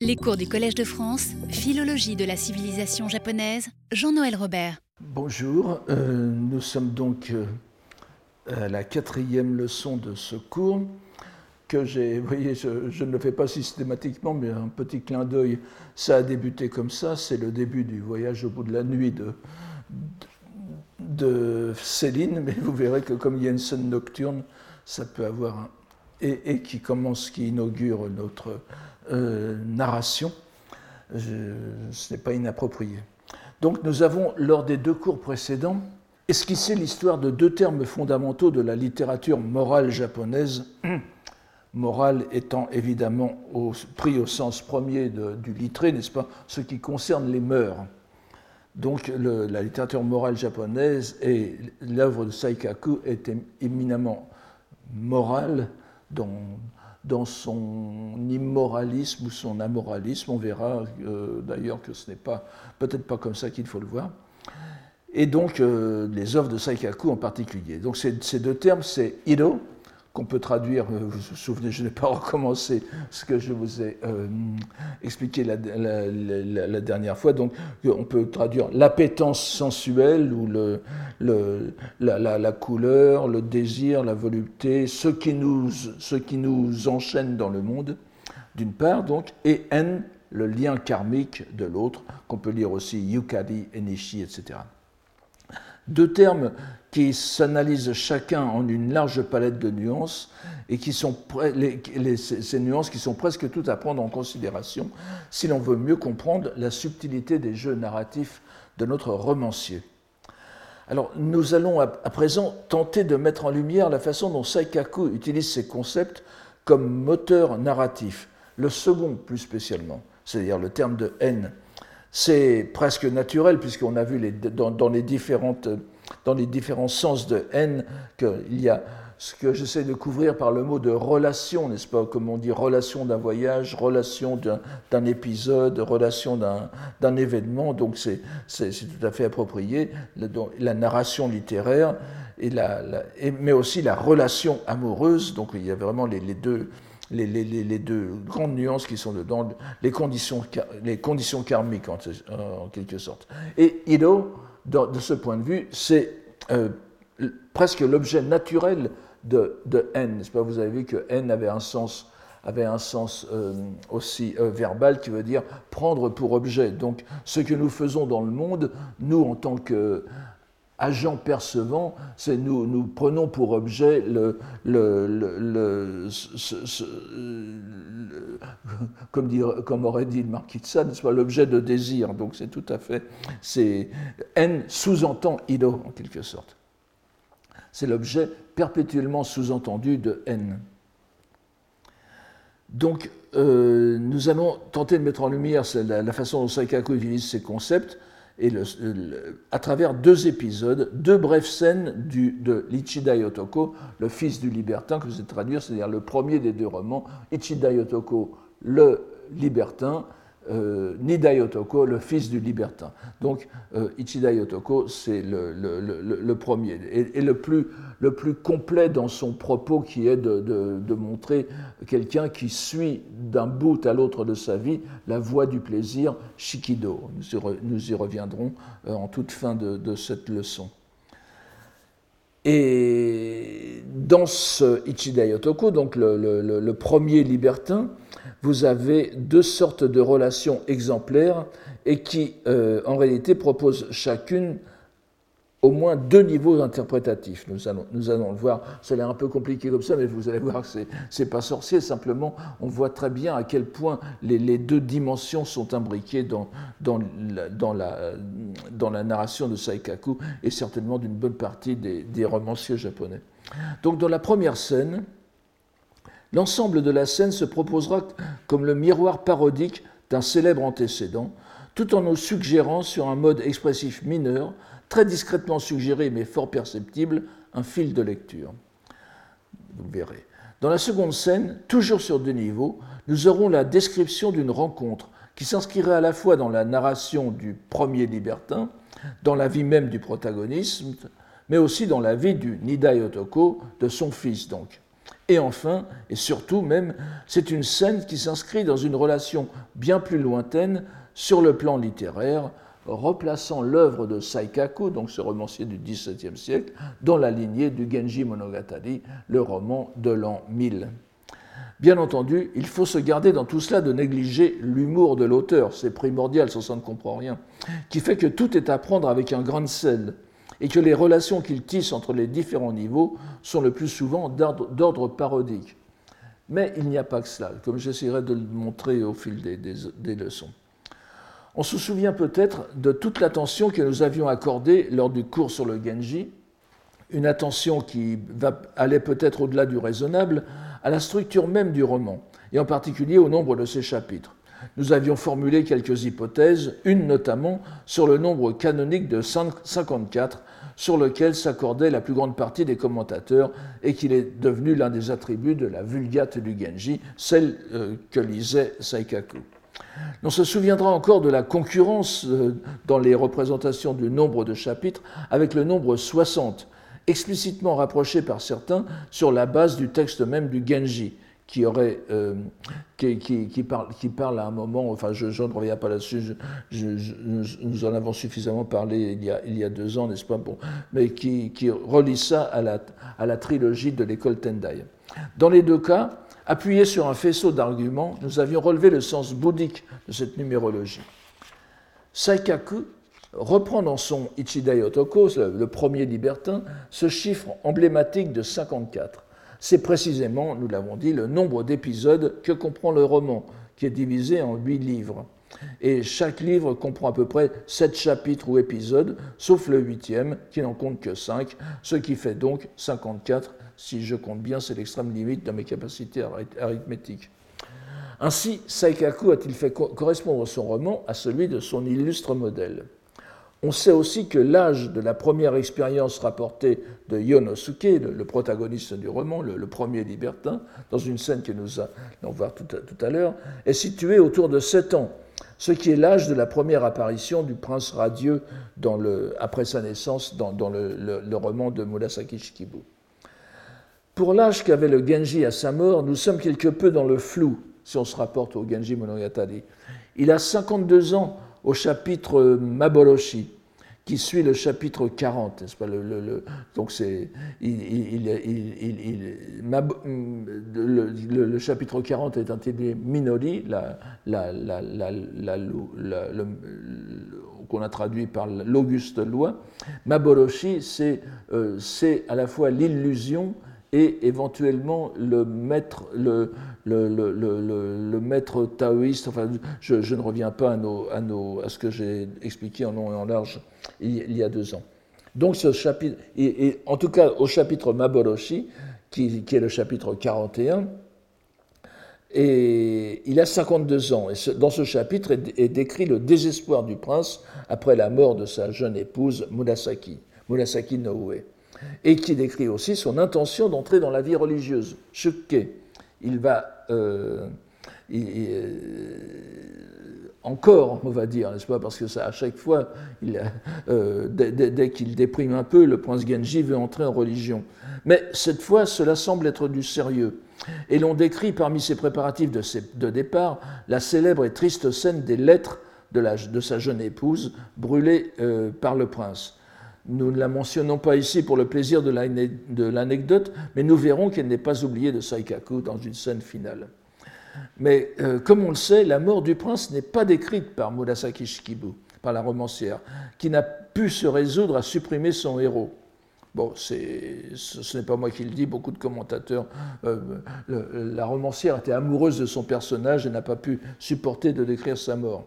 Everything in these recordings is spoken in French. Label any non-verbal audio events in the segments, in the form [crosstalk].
Les cours du Collège de France, Philologie de la civilisation japonaise, Jean-Noël Robert. Bonjour, euh, nous sommes donc euh, à la quatrième leçon de ce cours que j'ai, vous voyez, je, ne le fais pas systématiquement, mais un petit clin d'œil, ça a débuté comme ça, c'est le début du voyage au bout de la nuit de, de, Céline, mais vous verrez que comme il y a une scène nocturne, ça peut avoir un... Et, et qui commence, qui inaugure notre narration, je, ce n'est pas inapproprié. Donc nous avons, lors des deux cours précédents, esquissé l'histoire de deux termes fondamentaux de la littérature morale japonaise, [clears throat] morale étant évidemment pris au sens premier du littré, n'est-ce pas, ce qui concerne les mœurs. Donc la littérature morale japonaise et l'œuvre de Saikaku est éminemment morale, dans, dans son immoralisme ou son amoralisme. On verra euh, d'ailleurs que ce n'est pas peut-être pas comme ça qu'il faut le voir. Et donc euh, les œuvres de Saikaku en particulier. Donc ces, deux termes, c'est Ido, qu'on peut traduire, euh, vous vous souvenez, je n'ai pas [laughs] recommencé ce que je vous ai euh, expliqué la, dernière fois, donc on peut traduire l'appétence sensuelle ou la, couleur, le désir, la volupté, ce qui nous, enchaîne dans le monde, d'une part, et N, le lien karmique de l'autre, qu'on peut lire aussi Yukari, Enishi, etc. Deux termes qui s'analysent chacun en une large palette de nuances et qui sont ces nuances qui sont presque toutes à prendre en considération si l'on veut mieux comprendre la subtilité des jeux narratifs de notre romancier. Alors, nous allons à, à présent tenter de mettre en lumière la façon dont Saikaku utilise ces concepts comme moteur narratif, le second plus spécialement, c'est-à-dire le terme de haine c'est presque naturel, puisqu'on a vu dans, les différentes, dans, les différents sens de haine qu'il y a ce que j'essaie de couvrir par le mot de relation, n'est-ce pas? Comme on dit, relation d'un voyage, relation d'un épisode, relation d'un événement, donc c'est tout à fait approprié. La, narration littéraire, et la, mais aussi la relation amoureuse, donc il y a vraiment les deux les, deux grandes nuances qui sont dedans, les conditions, les conditions karmiques en, quelque sorte. Et Ido, de ce point de vue, c'est euh, presque l'objet naturel de, de N. Pas? Vous avez vu que N avait un sens, avait un sens euh, aussi euh, verbal qui veut dire prendre pour objet. Donc ce que nous faisons dans le monde, nous en tant que agent percevant, c'est nous, nous prenons pour objet le, comme, aurait dit le marquis de Sade, soit l'objet de désir. Donc c'est tout à fait, c'est N sous-entend Ido en quelque sorte. C'est l'objet perpétuellement sous-entendu de N. Donc euh, nous allons tenter de mettre en lumière la, la façon dont Saikaku utilise ces concepts et à travers deux épisodes, deux brèves scènes de l'Ichida Yotoko, le fils du libertin, que vous allez traduire, c'est-à-dire le premier des deux romans, Ichida Yotoko, le libertin, euh, Nida Yotoko, le fils du libertin. Donc euh, Ichida Yotoko, c'est le, premier, et, le, plus, le plus complet dans son propos qui est de, montrer quelqu'un qui suit d'un bout à l'autre de sa vie la voie du plaisir, Shikido. Nous y, reviendrons euh, en toute fin de, cette leçon. Et dans ce Ichida Yotoko, donc le, premier libertin, vous avez deux sortes de relations exemplaires et qui, euh, en réalité, proposent chacune au moins deux niveaux interprétatifs. Nous allons, nous allons le voir. Ça a l'air un peu compliqué comme ça, mais vous allez voir que ce n'est pas sorcier. Simplement, on voit très bien à quel point les, deux dimensions sont imbriquées dans, dans, la, dans, la, narration de Saikaku et certainement d'une bonne partie des romanciers japonais. Donc, dans la première scène, L'ensemble de la scène se proposera comme le miroir parodique d'un célèbre antécédent, tout en nous suggérant sur un mode expressif mineur, très discrètement suggéré mais fort perceptible, un fil de lecture. Vous verrez. Dans la seconde scène, toujours sur deux niveaux, nous aurons la description d'une rencontre qui s'inscrirait à la fois dans la narration du premier libertin, dans la vie même du protagoniste, mais aussi dans la vie du Nida Yotoko, de son fils donc Et enfin, et surtout même, c'est une scène qui s'inscrit dans une relation bien plus lointaine sur le plan littéraire, replaçant l'œuvre de Saikaku, donc ce romancier du XVIIe siècle, dans la lignée du Genji Monogatari, le roman de l'an 1000. Bien entendu, il faut se garder dans tout cela de négliger l'humour de l'auteur, c'est primordial, sans ça ne comprend rien, qui fait que tout est à prendre avec un grain de sel, et que les relations qu'il tisse entre les différents niveaux sont le plus souvent d'ordre parodique. Mais il n'y a pas que cela, comme j'essaierai de le montrer au fil des, leçons. On se souvient peut-être de toute l'attention que nous avions accordée lors du cours sur le Genji, une attention qui allait peut-être au-delà du raisonnable, à la structure même du roman, et en particulier au nombre de ses chapitres. Nous avions formulé quelques hypothèses, une notamment sur le nombre canonique de 54, sur lequel s'accordait la plus grande partie des commentateurs et qu'il est devenu l'un des attributs de la Vulgate du Genji, celle euh, que lisait Saikaku. On se souviendra encore de la concurrence euh, dans les représentations du nombre de chapitres avec le nombre 60, explicitement rapproché par certains sur la base du texte même du Genji, qui, aurait, euh, qui, parle, qui, parle, à un moment, enfin je, ne reviens pas là-dessus, nous en avons suffisamment parlé il y a, il y a deux ans, n'est-ce pas? Bon, Mais qui, relie ça à la, à la trilogie de l'école Tendai. Dans les deux cas, Appuyé sur un faisceau d'arguments, nous avions relevé le sens bouddhique de cette numérologie. Saikaku reprend dans son Ichidai Otoko, le premier libertin, ce chiffre emblématique de 54. C'est précisément, nous l'avons dit, le nombre d'épisodes que comprend le roman, qui est divisé en huit livres. Et chaque livre comprend à peu près sept chapitres ou épisodes, sauf le huitième, qui n'en compte que cinq, ce qui fait donc 54 si je compte bien, c'est l'extrême limite de mes capacités arithmétiques. Ainsi, Saikaku a-t-il fait correspondre son roman à celui de son illustre modèle. On sait aussi que l'âge de la première expérience rapportée de Yonosuke, le, protagoniste du roman, le, premier libertin, dans une scène que nous allons voir tout à, l'heure, est situé autour de 7 ans, ce qui est l'âge de la première apparition du prince radieux après sa naissance dans, le, le, roman de Murasaki Shikibu. Pour l'âge qu'avait le Genji à sa mort, nous sommes quelque peu dans le flou si on se rapporte au Genji Monogatari. Il a 52 ans au chapitre Maboroshi, qui suit le chapitre 40, n'est-ce pas le, Donc c'est le, chapitre 40 est intitulé Minori, qu'on a traduit par l'auguste loi. Maboroshi, c'est euh, à la fois l'illusion et éventuellement le maître, le, le, maître taoïste, enfin, je, ne reviens pas à, nos, à, ce que j'ai expliqué en long et en large il, y a deux ans. Donc ce chapitre, et, en tout cas au chapitre Maboroshi, qui, qui, est le chapitre 41, et il a 52 ans. Et dans ce chapitre est, décrit le désespoir du prince après la mort de sa jeune épouse Murasaki, Murasaki Noue et qui décrit aussi son intention d'entrer dans la vie religieuse. Shukke, il va euh, euh, encore, on va dire, n'est-ce pas, parce que ça, à chaque fois, euh, dès, qu'il déprime un peu, le prince Genji veut entrer en religion. Mais cette fois, cela semble être du sérieux. Et l'on décrit parmi ses préparatifs de, départ la célèbre et triste scène des lettres de, sa jeune épouse brûlées par le prince. Nous ne la mentionnons pas ici pour le plaisir de l'anecdote, mais nous verrons qu'elle n'est pas oubliée de Saikaku dans une scène finale. Mais euh, comme on le sait, la mort du prince n'est pas décrite par Murasaki Shikibu, par la romancière, qui n'a pu se résoudre à supprimer son héros. Bon, ce n'est pas moi qui le dis, beaucoup de commentateurs. Euh, la romancière était amoureuse de son personnage et n'a pas pu supporter de décrire sa mort.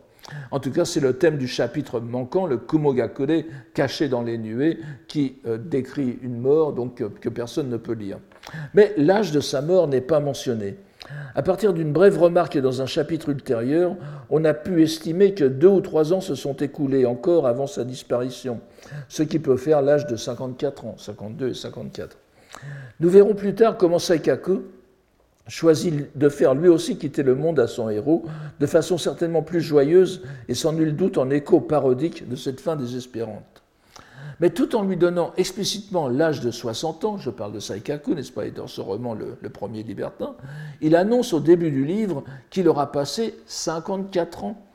En tout cas, c'est le thème du chapitre manquant, le Kumogakure, caché dans les nuées, qui euh, décrit une mort donc, que personne ne peut lire. Mais l'âge de sa mort n'est pas mentionné. À partir d'une brève remarque dans un chapitre ultérieur, on a pu estimer que deux ou trois ans se sont écoulés encore avant sa disparition, ce qui peut faire l'âge de 54 ans, 52 et 54. Nous verrons plus tard comment Saikaku, choisit de faire lui aussi quitter le monde à son héros, de façon certainement plus joyeuse et sans nul doute en écho parodique de cette fin désespérante. mais tout en lui donnant explicitement l'âge de 60 ans, je parle de Saikaku, n'est-ce pas, et dans ce roman le, le, premier libertin, il annonce au début du livre qu'il aura passé 54 ans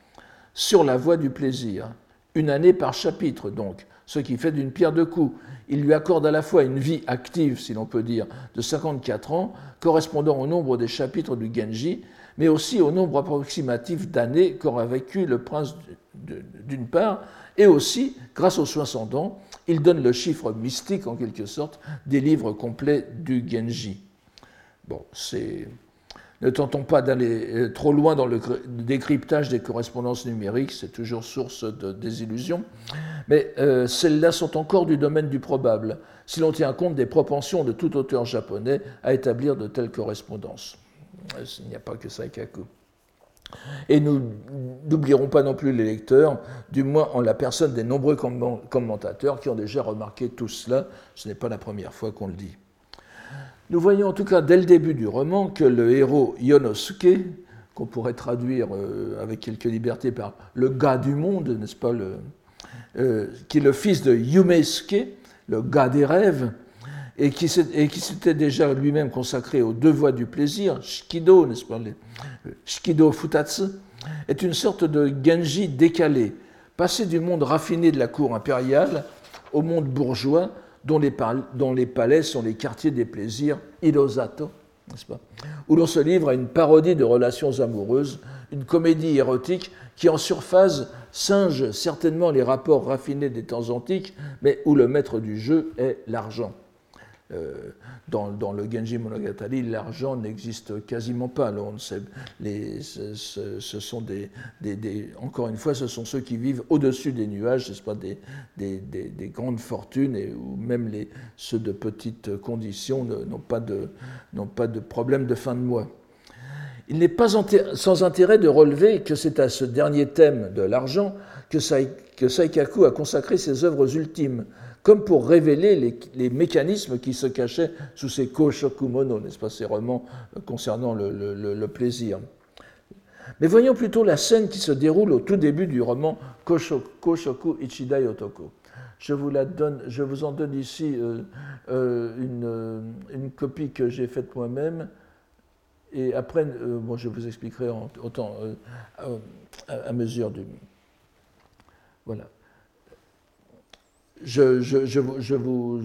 sur la voie du plaisir, une année par chapitre donc, ce qui fait d'une pierre deux coups. Il lui accorde à la fois une vie active, si l'on peut dire, de 54 ans, correspondant au nombre des chapitres du Genji, mais aussi au nombre approximatif d'années qu'aura vécu le prince d'une part, et aussi, grâce aux 60 ans, il donne le chiffre mystique, en quelque sorte, des livres complets du Genji. Bon, c'est. Ne tentons pas d'aller euh, trop loin dans le décryptage des correspondances numériques, c'est toujours source de désillusion, mais euh, celles-là sont encore du domaine du probable, si l'on tient compte des propensions de tout auteur japonais à établir de telles correspondances. Euh, il n'y a pas que Saikaku. Et nous n'oublierons pas non plus les lecteurs, du moins en la personne des nombreux commentateurs qui ont déjà remarqué tout cela. Ce n'est pas la première fois qu'on le dit. Nous voyons en tout cas dès le début du roman que le héros Yonosuke, qu'on pourrait traduire euh, avec quelques libertés par le gars du monde, n'est-ce pas, euh, qui est le fils de Yumesuke, le gars des rêves, et qui s'était déjà lui-même consacré aux deux voies du plaisir, Shikido, n'est-ce pas, Shikido Futatsu, est une sorte de Genji décalé, passé du monde raffiné de la cour impériale au monde bourgeois dont les, palais sont les quartiers des plaisirs, Hirosato, n'est-ce pas, où l'on se livre à une parodie de relations amoureuses, une comédie érotique qui en surface singe certainement les rapports raffinés des temps antiques, mais où le maître du jeu est l'argent. Euh, dans, le Genji Monogatari, l'argent n'existe quasiment pas. On ce, sont encore une fois, ce sont ceux qui vivent au-dessus des nuages, ce pas des, des, grandes fortunes, et où même ceux de petites conditions n'ont pas, de, pas de problème de fin de mois. Il n'est pas sans intérêt de relever que c'est à ce dernier thème de l'argent que, que Saikaku a consacré ses œuvres ultimes, comme pour révéler les, mécanismes qui se cachaient sous ces Koshokumono, n'est-ce pas, ces romans concernant le, plaisir. Mais voyons plutôt la scène qui se déroule au tout début du roman Koshoku Ichidai Otoko. Je vous, la donne, je vous en donne ici euh, euh, euh, une, copie que j'ai faite moi-même. Et après, bon, je vous expliquerai autant à mesure du. Voilà je, vous,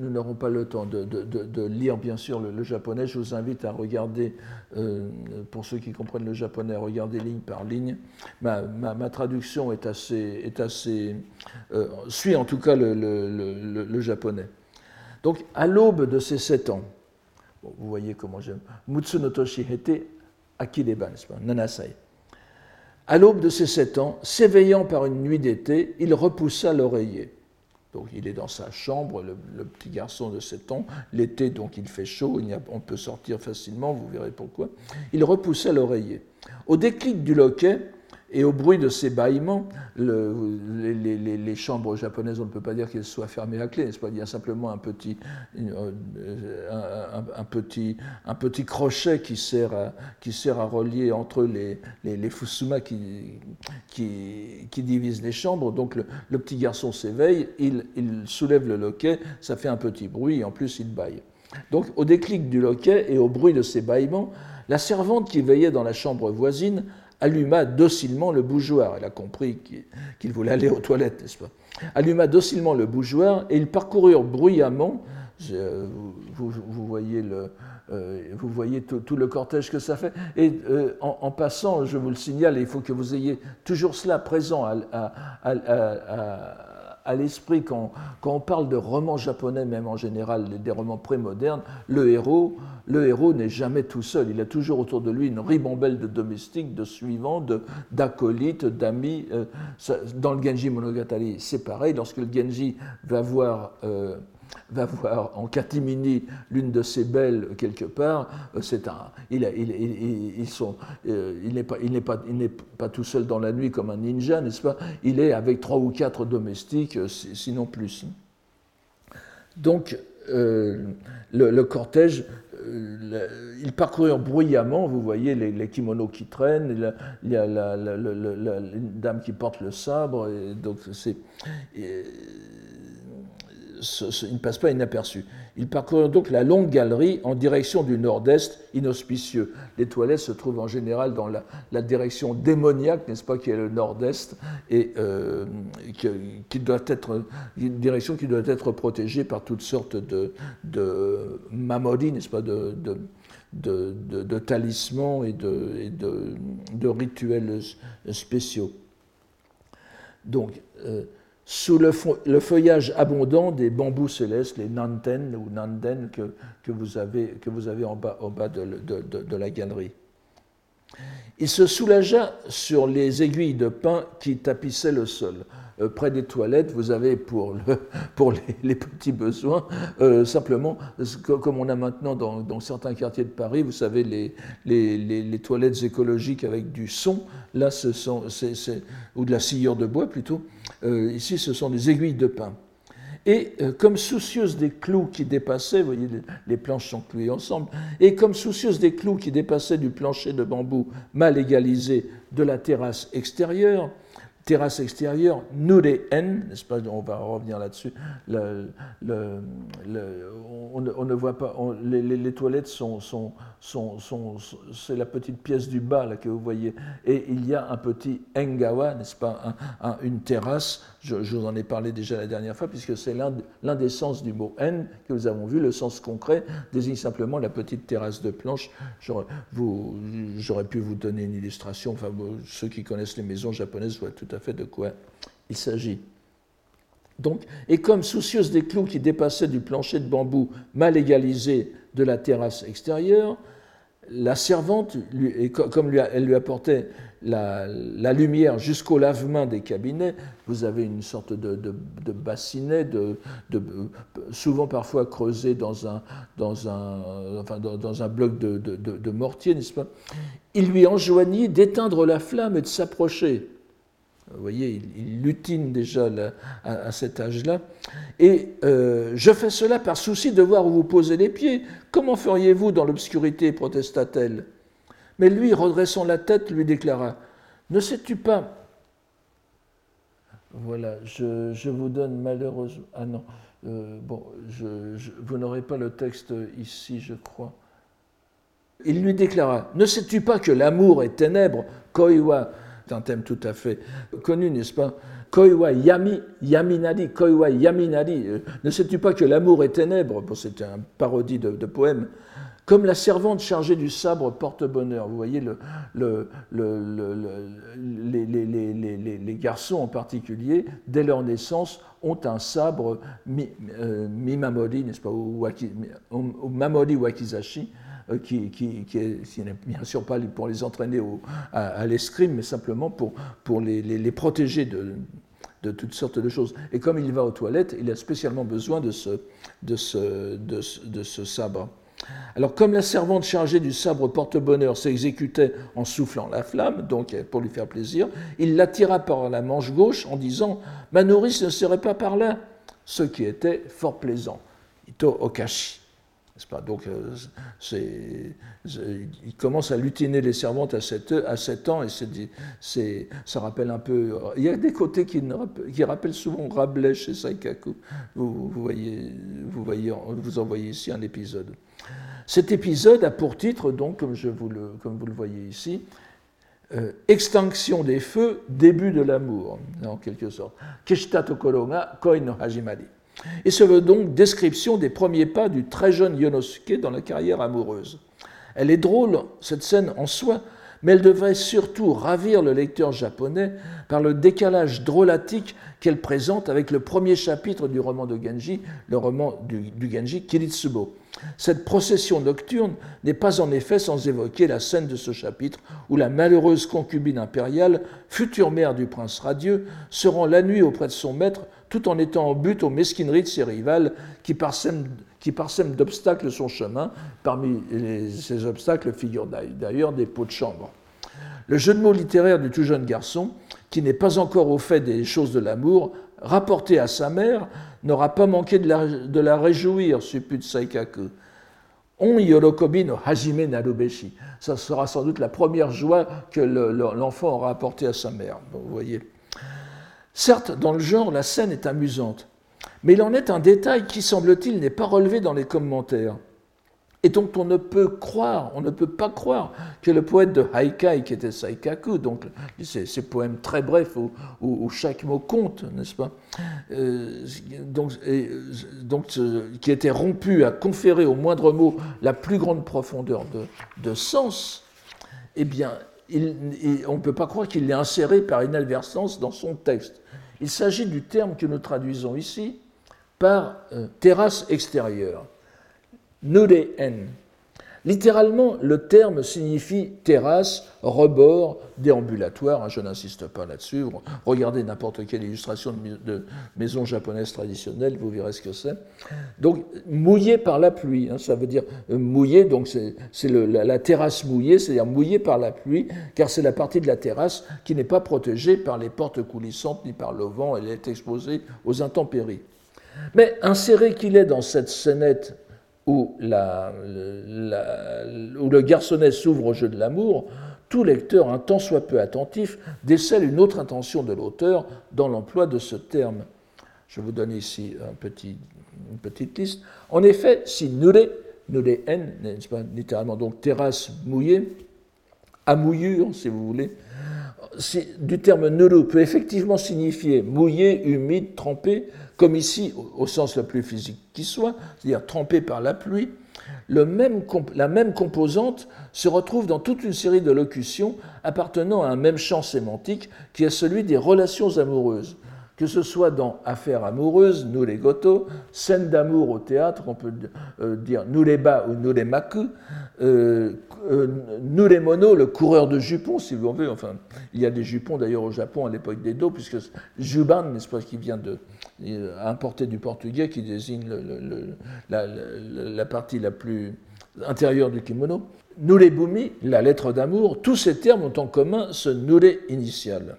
nous n'aurons pas le temps de, lire, bien sûr, le, japonais. Je vous invite à regarder, euh, pour ceux qui comprennent le japonais, à regarder ligne par ligne. Ma, traduction est assez, est assez euh, suit en tout cas le, japonais. Donc, à l'aube de ces sept ans, vous voyez comment j'aime. Mutsunotoshi hete akideba, n'est-ce Nanasai. À l'aube de ces sept ans, s'éveillant par une nuit d'été, il repoussa l'oreiller. Donc il est dans sa chambre, le, petit garçon de 7 ans. L'été, donc il fait chaud, on peut sortir facilement, vous verrez pourquoi. Il repoussait l'oreiller. Au déclic du loquet, et au bruit de ces bâillements, les, chambres japonaises, on ne peut pas dire qu'elles soient fermées à clé, n'est-ce pas Il y a simplement un petit, euh, un, petit, un petit crochet qui sert, à, qui sert à relier entre les, les, fusuma qui, qui, qui, divisent les chambres. Donc le, petit garçon s'éveille, il, soulève le loquet, ça fait un petit bruit, et en plus il bâille. Donc au déclic du loquet et au bruit de ces bâillements, la servante qui veillait dans la chambre voisine alluma docilement le bougeoir. Elle a compris qu'il voulait aller aux toilettes, n'est-ce pas? Alluma docilement le bougeoir et ils parcoururent bruyamment. vous, voyez, le, euh, vous voyez tout, le cortège que ça fait. Et euh, en, passant, je vous le signale, il faut que vous ayez toujours cela présent à, à l'esprit quand, quand, on parle de romans japonais, même en général des romans prémodernes, le héros, le héros n'est jamais tout seul. Il a toujours autour de lui une ribambelle de domestiques, de suivants, d'acolytes, d'amis. Euh, dans le Genji Monogatari, c'est pareil. Lorsque le Genji va voir euh, va voir en catimini l'une de ses belles quelque part, euh, c'est un, il, il, euh, il n'est pas, il n'est pas, il n'est pas tout seul dans la nuit comme un ninja, n'est-ce pas? Il est avec trois ou quatre domestiques, euh, sinon plus. Donc le, cortège, il parcourt bruyamment, vous voyez les, kimonos qui traînent, il y a la, la, dame qui porte le sabre, et donc c'est il ne passe pas inaperçu. Il parcourt donc la longue galerie en direction du nord-est, inauspicieux. Les toilettes se trouvent en général dans la, direction démoniaque, n'est-ce pas, qui est le nord-est, et euh, qui, doit être une direction qui doit être protégée par toutes sortes de, de n'est-ce pas, de, de, talismans et, de, rituels spéciaux. Donc, euh, sous le, feuillage abondant des bambous célestes, les nanten ou nanden que, vous, avez, en bas, de, la galerie. Il se soulagea sur les aiguilles de pin qui tapissaient le sol. Euh, près des toilettes, vous avez pour, le, [laughs] pour les, petits besoins, euh, simplement, comme on a maintenant dans, certains quartiers de Paris, vous savez, les, toilettes écologiques avec du son, là, ou de la sciure de bois plutôt, euh, ici, ce sont des aiguilles de pin. Et comme soucieuse des clous qui dépassaient, vous voyez, les planches sont clouées ensemble, et comme soucieuse des clous qui dépassaient du plancher de bambou mal égalisé de la terrasse extérieure, terrasse extérieure, Nure N, n'est-ce pas On va revenir là-dessus. On, ne voit pas, les, toilettes sont, c'est la petite pièce du bas que vous voyez, et il y a un petit engawa, n'est-ce pas, une terrasse. Je, vous en ai parlé déjà la dernière fois, puisque c'est l'un des sens du mot N que nous avons vu. Le sens concret désigne simplement la petite terrasse de planche. J'aurais pu vous donner une illustration. Enfin, ceux qui connaissent les maisons japonaises voient tout à fait de quoi il s'agit. Donc, et comme soucieuse des clous qui dépassaient du plancher de bambou mal égalisé de la terrasse extérieure, la servante, comme elle lui apportait la, lumière jusqu'au lavement des cabinets, vous avez une sorte de, bassinet, souvent parfois creusé dans un, dans un, dans un bloc de, mortier, n'est-ce pas? Il lui enjoignit d'éteindre la flamme et de s'approcher. Vous voyez, il, lutine déjà à, cet âge-là. Et euh, je fais cela par souci de voir où vous posez les pieds. Comment feriez-vous dans l'obscurité protesta-t-elle. Mais lui, redressant la tête, lui déclara Ne sais-tu pas? Voilà, je, vous donne malheureusement. Ah non, euh, bon, vous n'aurez pas le texte ici, je crois. Il lui déclara Ne sais-tu pas que l'amour est ténèbre, koiwa? C'est un thème tout à fait connu, n'est-ce pas? Koiwa yami, yaminadi, koiwa yaminadi. Euh, ne sais-tu pas que l'amour est ténèbre? Bon, C'est un parodie de, poème. Comme la servante chargée du sabre porte-bonheur. Vous voyez, le, le, les, garçons en particulier, dès leur naissance, ont un sabre mi, euh, mimamodi, n'est-ce pas, ou, ou mamodi wakizashi, euh, qui, n'est bien sûr pas pour les entraîner à, l'escrime, mais simplement pour, les, protéger de, toutes sortes de choses. Et comme il va aux toilettes, il a spécialement besoin de ce, de ce, sabre. Alors, comme la servante chargée du sabre porte-bonheur s'exécutait en soufflant la flamme, donc pour lui faire plaisir, il l'attira par la manche gauche en disant Ma nourrice ne serait pas par là, ce qui était fort plaisant. Ito Okashi. Donc, euh, il commence à lutiner les servantes à 7, à ans, et ça rappelle un peu. Il y a des côtés qui, rappellent souvent Rabelais chez Saikaku. Vous, voyez, vous, voyez, vous en voyez ici un épisode. Cet épisode a pour titre, donc, comme, vous, le, voyez ici, euh, Extinction des feux, début de l'amour, en quelque sorte. Kishita Tokoro koi no hajimari. Et ce veut donc description des premiers pas du très jeune Yonosuke dans la carrière amoureuse. Elle est drôle, cette scène en soi, mais elle devrait surtout ravir le lecteur japonais par le décalage drôlatique qu'elle présente avec le premier chapitre du roman de Genji, le roman du, du Genji Kiritsubo. Cette procession nocturne n'est pas en effet sans évoquer la scène de ce chapitre où la malheureuse concubine impériale, future mère du prince radieux, se rend la nuit auprès de son maître tout en étant en but aux mesquineries de ses rivales qui parsèment, qui d'obstacles son chemin. Parmi ces obstacles figurent d'ailleurs des pots de chambre. Le jeu de mots littéraire du tout jeune garçon, qui n'est pas encore au fait des choses de l'amour, rapporté à sa mère, n'aura pas manqué de la, de la réjouir, suppute Saikaku. On yorokobi no hajime narubeshi. Ça sera sans doute la première joie que l'enfant aura apportée à sa mère. vous voyez. Certes, dans le genre, la scène est amusante, Mais il en est un détail qui, semble-t-il, n'est pas relevé dans les commentaires et dont on ne peut croire, on ne peut pas croire que le poète de Haikai, qui était Saikaku, donc ces, poèmes très brefs où, chaque mot compte, n'est-ce pas euh, donc, donc, qui était rompu à conférer au moindre mot la plus grande profondeur de, sens, eh bien, on ne peut pas croire qu'il l'ait inséré par inadvertance dans son texte. Il s'agit du terme que nous traduisons ici par euh, terrasse extérieure. Nudeen. Littéralement, le terme signifie terrasse, rebord, déambulatoire. Hein, je n'insiste pas là-dessus. Regardez n'importe quelle illustration de, maison japonaise traditionnelle, vous verrez ce que c'est. Donc, mouillé par la pluie, hein, ça veut dire euh, mouillé, donc c'est la, terrasse mouillée, c'est-à-dire mouillé par la pluie, car c'est la partie de la terrasse qui n'est pas protégée par les portes coulissantes ni par le vent, elle est exposée aux intempéries. Mais inséré qu'il est dans cette scénette où, le garçonnet s'ouvre au jeu de l'amour, tout lecteur, un tant soit peu attentif, décèle une autre intention de l'auteur dans l'emploi de ce terme. Je vous donne ici une petite liste. En effet, si nure, nure n, n'est-ce pas littéralement donc terrasse mouillée, à mouillure, si vous voulez, du terme nuru peut effectivement signifier mouillé, humide, trempé, comme ici au, sens le plus physique qui soit, c'est-à-dire trempé par la pluie, la même composante se retrouve dans toute une série de locutions appartenant à un même champ sémantique qui est celui des relations amoureuses. Que ce soit dans Affaires amoureuses, nous les goto, scènes d'amour au théâtre, on peut euh, dire nous les bas ou nous les maku, euh, nous les mono, le coureur de jupons, si vous voulez. Enfin, il y a des jupons d'ailleurs au Japon à l'époque d'Edo, puisque Juban, n'est-ce pas, qui vient de importer du portugais, qui désigne la, partie la plus intérieure du kimono. Nous les bumi, la lettre d'amour, tous ces termes ont en commun ce nure initial.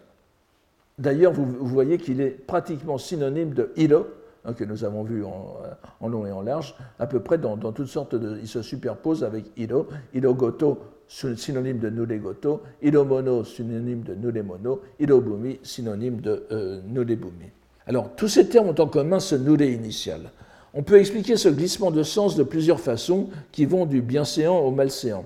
D'ailleurs, vous, voyez qu'il est pratiquement synonyme de ilo, hein, que nous avons vu en, long et en large, à peu près dans, toutes sortes de. Il se superpose avec ilo. Ilogoto, synonyme de nulegoto. Ilomono, synonyme de nulemono. Ilobumi, synonyme de euh, nulebumi. Alors, tous ces termes ont en commun ce nule initial. On peut expliquer ce glissement de sens de plusieurs façons qui vont du bienséant au malséant.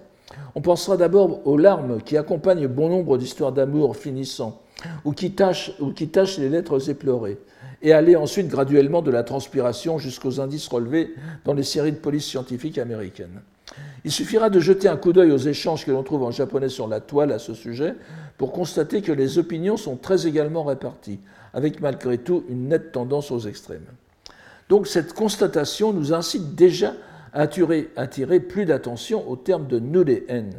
On pensera d'abord aux larmes qui accompagnent bon nombre d'histoires d'amour finissant ou qui tâche, ou qui les lettres éplorées, et aller ensuite graduellement de la transpiration jusqu'aux indices relevés dans les séries de police scientifiques américaines. Il suffira de jeter un coup d'œil aux échanges que l'on trouve en japonais sur la toile à ce sujet pour constater que les opinions sont très également réparties, avec malgré tout une nette tendance aux extrêmes. Donc cette constatation nous incite déjà à attirer, plus d'attention au terme de nure-en.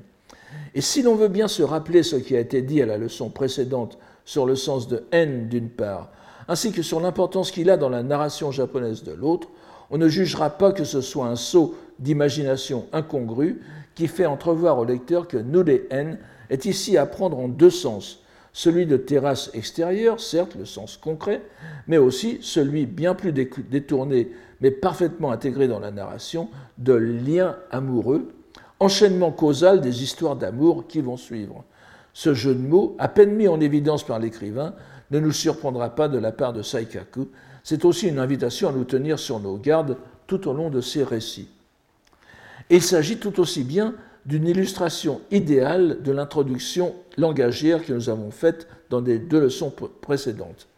Et si l'on veut bien se rappeler ce qui a été dit à la leçon précédente sur le sens de haine d'une part, ainsi que sur l'importance qu'il a dans la narration japonaise de l'autre, on ne jugera pas que ce soit un saut d'imagination incongru qui fait entrevoir au lecteur que Nure-en est ici à prendre en deux sens, celui de terrasse extérieure, certes le sens concret, mais aussi celui bien plus détourné, mais parfaitement intégré dans la narration, de lien amoureux, enchaînement causal des histoires d'amour qui vont suivre. Ce jeu de mots, à peine mis en évidence par l'écrivain, ne nous surprendra pas de la part de Saikaku. C'est aussi une invitation à nous tenir sur nos gardes tout au long de ses récits. Il s'agit tout aussi bien d'une illustration idéale de l'introduction langagière que nous avons faite dans les deux leçons précédentes.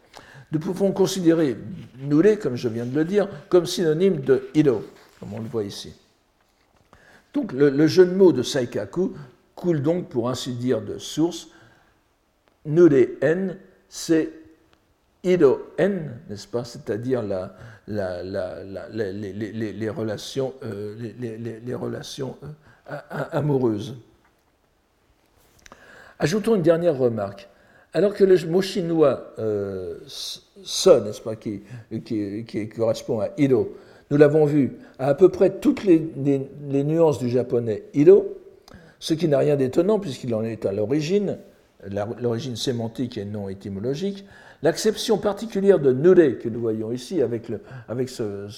Nous pouvons considérer Nure, comme je viens de le dire, comme synonyme de Ido, comme on le voit ici. Donc le, le jeu de mots de Saikaku coule donc, pour ainsi dire, de source. Nure-en, c'est Ido-en, n'est-ce pas? C'est-à-dire la, les, relations, relations euh, amoureuses. Ajoutons une dernière remarque. Alors que le mot chinois euh, n'est-ce pas, qui, correspond à Ido, nous l'avons vu, a à peu près toutes les, nuances du japonais Ido, ce qui n'a rien d'étonnant puisqu'il en est à l'origine, l'origine sémantique et non étymologique. L'acception particulière de nure que nous voyons ici avec, avec ce,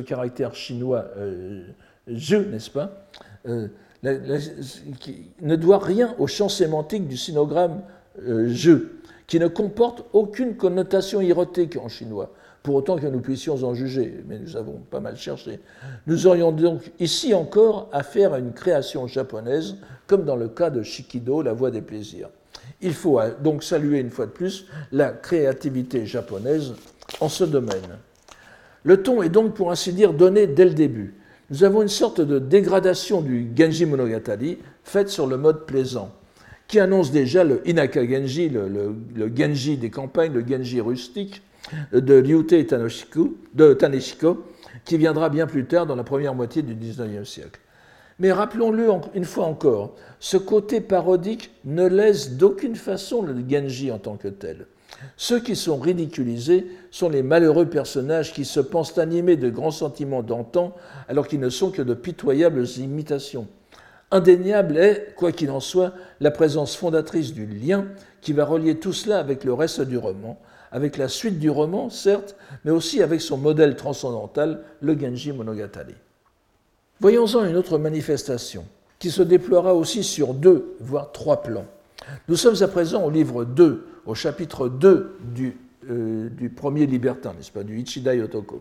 caractère chinois euh, je, n'est-ce pas euh, ne doit rien au champ sémantique du sinogramme euh, je, qui ne comporte aucune connotation érotique en chinois. Pour autant que nous puissions en juger, mais nous avons pas mal cherché. Nous aurions donc ici encore affaire à une création japonaise, comme dans le cas de Shikido, la voie des plaisirs. Il faut donc saluer une fois de plus la créativité japonaise en ce domaine. Le ton est donc pour ainsi dire donné dès le début. Nous avons une sorte de dégradation du Genji Monogatari faite sur le mode plaisant, qui annonce déjà le Inaka Genji, le, Genji des campagnes, le Genji rustique de Ryute Taneshiko, de Taneshiko, qui viendra bien plus tard dans la première moitié du XIXe siècle. Mais rappelons-le une fois encore, ce côté parodique ne laisse d'aucune façon le Genji en tant que tel. Ceux qui sont ridiculisés sont les malheureux personnages qui se pensent animés de grands sentiments d'antan alors qu'ils ne sont que de pitoyables imitations. Indéniable est, quoi qu'il en soit, la présence fondatrice du lien qui va relier tout cela avec le reste du roman, avec la suite du roman, certes, mais aussi avec son modèle transcendantal, le Genji Monogatari. Voyons-en une autre manifestation, qui se déploiera aussi sur deux, voire trois plans. Nous sommes à présent au livre 2, au chapitre 2 du, euh, du premier libertin, n'est-ce pas, du Ichida Yotoko.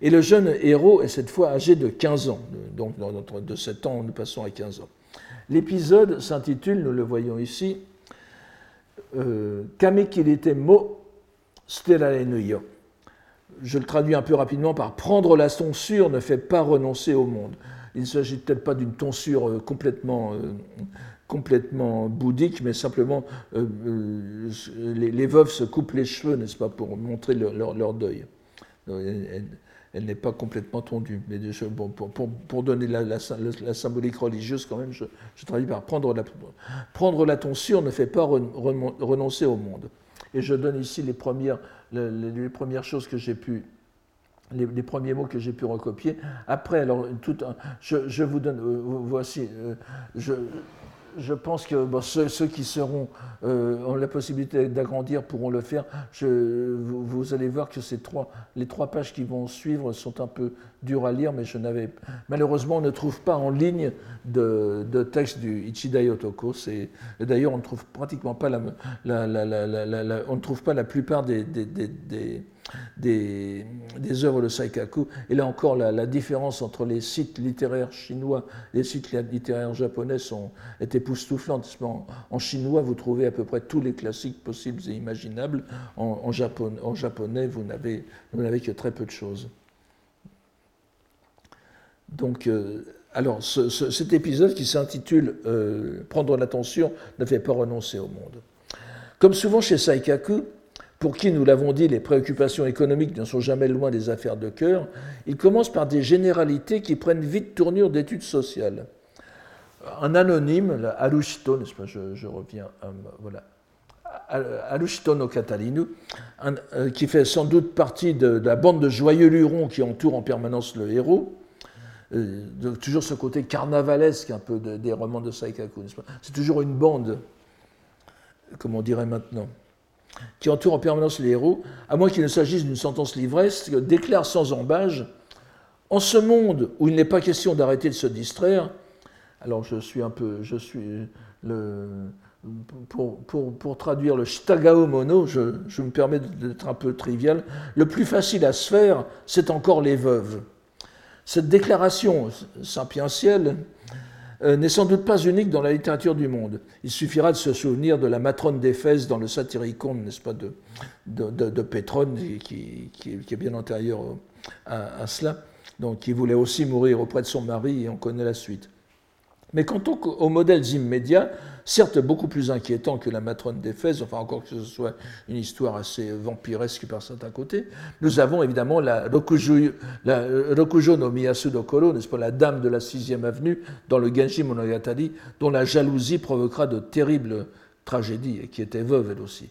Et le jeune héros est cette fois âgé de 15 ans, donc de 7 ans, nous passons à 15 ans. L'épisode s'intitule, nous le voyons ici, euh, mo sterare nuyo. Je le traduis un peu rapidement par prendre la tonsure ne fait pas renoncer au monde. Il ne s'agit peut-être pas d'une tonsure euh, complètement euh, complètement bouddhique, mais simplement euh, les, veuves se coupent les cheveux, n'est-ce pas, pour montrer leur, deuil. Elle, n'est pas complètement tondue. Mais bon, pour, pour, donner la, symbolique religieuse, quand même, je, traduis par prendre la, prendre la tonsure ne fait pas renoncer au monde. Et je donne ici les premières, les, premières choses que j'ai pu les, premiers mots que j'ai pu recopier. Après, alors, tout je, je, vous donne, euh, voici, je, je pense que ceux, qui seront, euh, ont la possibilité d'agrandir pourront le faire. Vous, allez voir que les trois pages qui vont suivre sont un peu dures à lire, mais je n'avais malheureusement on ne trouve pas en ligne de, texte du Ichida Yotoko. D'ailleurs, on ne trouve pratiquement pas la, on ne trouve pas la plupart des, des, œuvres de Saikaku. Et là encore, la, différence entre les sites littéraires chinois et les sites littéraires japonais sont, est époustouflante. En, en, chinois, vous trouvez à peu près tous les classiques possibles et imaginables. En, japonais, vous n'avez que très peu de choses. Donc, euh, alors, cet épisode qui s'intitule euh, Prendre l'attention ne fait pas renoncer au monde. Comme souvent chez Saikaku, pour qui, nous l'avons dit, les préoccupations économiques ne sont jamais loin des affaires de cœur, il commence par des généralités qui prennent vite tournure d'études sociales. Un anonyme, Arushito, n'est-ce pas, je, reviens, à, voilà, Arushito no Katarinu, euh, qui fait sans doute partie de, la bande de joyeux lurons qui entoure en permanence le héros, euh, toujours ce côté carnavalesque un peu des romans de Saikaku, c'est toujours une bande, comme on dirait maintenant qui entoure en permanence les héros, à moins qu'il ne s'agisse d'une sentence livresque, déclare sans embâge En ce monde où il n'est pas question d'arrêter de se distraire, alors je suis un peu. Je suis le, pour, pour, pour, traduire le Shitagao Mono, je, je me permets d'être un peu trivial, le plus facile à se faire, c'est encore les veuves. Cette déclaration sapientielle n'est sans doute pas unique dans la littérature du monde. Il suffira de se souvenir de la matrone d'Éphèse dans le Satyricon, n'est-ce pas, de, de, Pétrone, qui, est bien antérieur à, à, cela, donc qui voulait aussi mourir auprès de son mari, et on connaît la suite. Mais quant aux modèles immédiats, certes beaucoup plus inquiétants que la matrone d'Éphèse, enfin encore que ce soit une histoire assez vampiresque par certains côtés, nous avons évidemment la Rokujo, la no Miyasu Dokoro, n'est-ce pas, la dame de la 6e avenue, dans le Genji Monogatari, dont la jalousie provoquera de terribles tragédies, et qui était veuve elle aussi.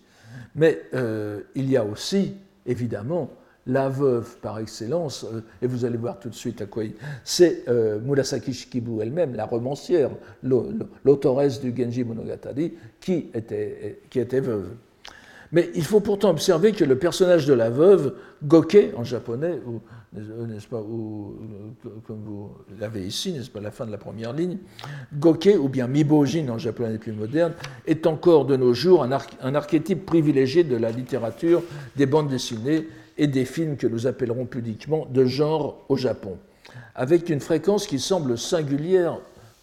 Mais euh, il y a aussi, évidemment, la veuve par excellence, euh, et vous allez voir tout de suite à quoi il... C'est euh, Murasaki Shikibu elle-même, la romancière, l'autoresse du Genji Monogatari, qui était, qui était veuve. Mais il faut pourtant observer que le personnage de la veuve, Goke en japonais, ou, n'est-ce pas, ou, comme vous l'avez ici, n'est-ce pas, la fin de la première ligne, Goke, ou bien Mibojin en japonais plus moderne, est encore de nos jours un archétype privilégié de la littérature des bandes dessinées et des films que nous appellerons pudiquement de genre au Japon, avec une fréquence qui semble singulière,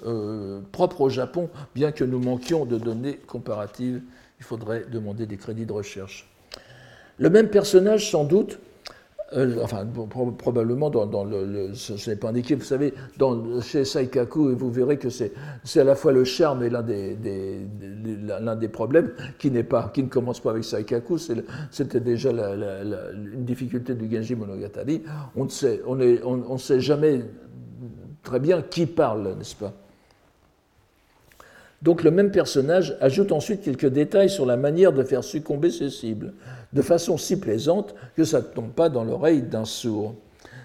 euh, propre au Japon, bien que nous manquions de données comparatives. Il faudrait demander des crédits de recherche. Le même personnage, sans doute, euh, enfin, probablement dans, le, Ce n'est pas indiqué, vous savez, dans, chez Saikaku, vous verrez que c'est à la fois le charme et l'un des, l'un des problèmes qui, pas, qui ne commence pas avec Saikaku. C'était déjà une difficulté du Genji Monogatari. On ne sait, on est, on, sait jamais très bien qui parle, n'est-ce pas? Donc le même personnage ajoute ensuite quelques détails sur la manière de faire succomber ses cibles de façon si plaisante que ça ne tombe pas dans l'oreille d'un sourd.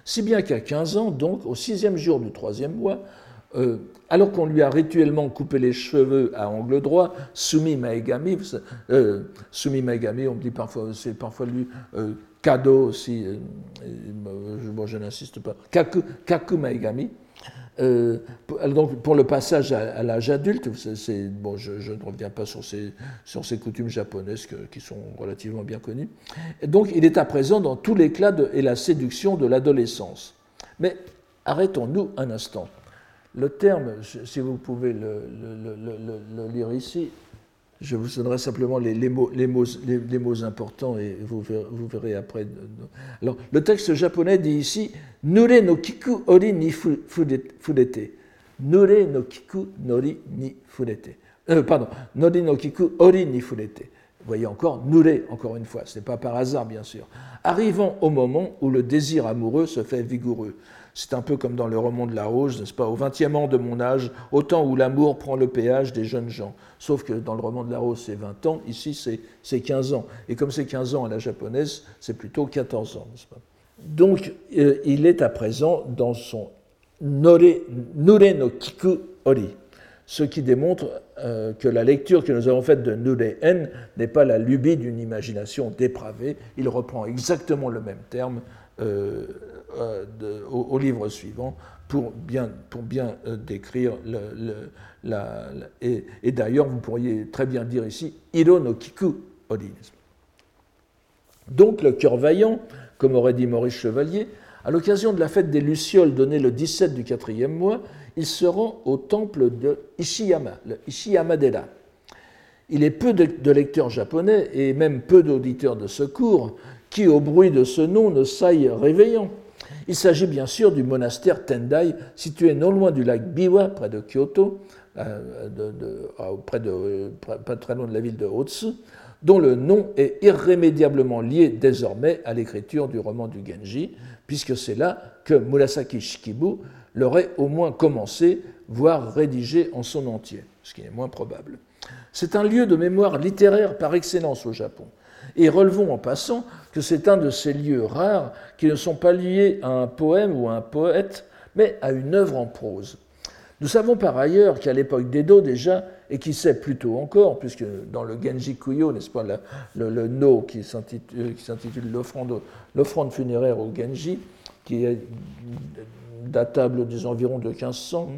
Si bien qu'à 15 ans, donc, au sixième jour du troisième mois, euh, alors qu'on lui a rituellement coupé les cheveux à angle droit, Sumi Maegami, euh, Sumi Maegami, on me dit parfois, c'est parfois lui, euh, Kado aussi, bon, je n'insiste pas, Kaku, Kaku Maegami, euh, donc pour le passage à, l'âge adulte, bon, je, ne reviens pas sur ces, coutumes japonaises qui sont relativement bien connues. Donc il est à présent dans tout l'éclat et la séduction de l'adolescence. Mais arrêtons-nous un instant. Le terme, si vous pouvez le lire ici, je vous donnerai simplement les, mots, importants et vous verrez, après. Alors, le texte japonais dit ici Nure no kiku ori ni furete. Nure no kiku nori ni furete. Euh, pardon, Nori no kiku ori ni furete. Vous voyez encore, Nure, encore une fois, ce n'est pas par hasard, bien sûr. Arrivant au moment où le désir amoureux se fait vigoureux. C'est un peu comme dans le roman de la Rose, n'est-ce pas Au vingtième an de mon âge, au temps où l'amour prend le péage des jeunes gens. Sauf que dans le roman de la Rose, c'est 20 ans, ici, c'est 15 ans. Et comme c'est 15 ans à la japonaise, c'est plutôt 14 ans, n'est-ce pas Donc, euh, il est à présent dans son Nure no Kiku Ori, ce qui démontre euh, que la lecture que nous avons faite de Nure En n'est pas la lubie d'une imagination dépravée. Il reprend exactement le même terme. Euh, euh, au, livre suivant pour bien, pour bien euh, décrire le, la, et, d'ailleurs vous pourriez très bien dire ici Hiro no Kiku Odinisme. Donc le cœur vaillant, comme aurait dit Maurice Chevalier, à l'occasion de la fête des Lucioles donnée le 17 du quatrième mois, il se rend au temple de Ishiyama, le Ishiyama-dera. Il est peu de lecteurs japonais et même peu d'auditeurs de secours qui, au bruit de ce nom, ne saillent réveillant. Il s'agit bien sûr du monastère Tendai, situé non loin du lac Biwa, près de Kyoto, euh, pas très loin de la ville de Otsu, dont le nom est irrémédiablement lié désormais à l'écriture du roman du Genji, puisque c'est là que Murasaki Shikibu l'aurait au moins commencé, voire rédigé en son entier, ce qui est moins probable. C'est un lieu de mémoire littéraire par excellence au Japon. Et relevons en passant que c'est un de ces lieux rares qui ne sont pas liés à un poème ou à un poète, mais à une œuvre en prose. Nous savons par ailleurs qu'à l'époque d'Edo déjà, et qui sait plutôt encore, puisque dans le Genji Kuyo, n'est-ce pas, le, no qui s'intitule l'offrande funéraire au Genji, qui est datable des environs de 1500,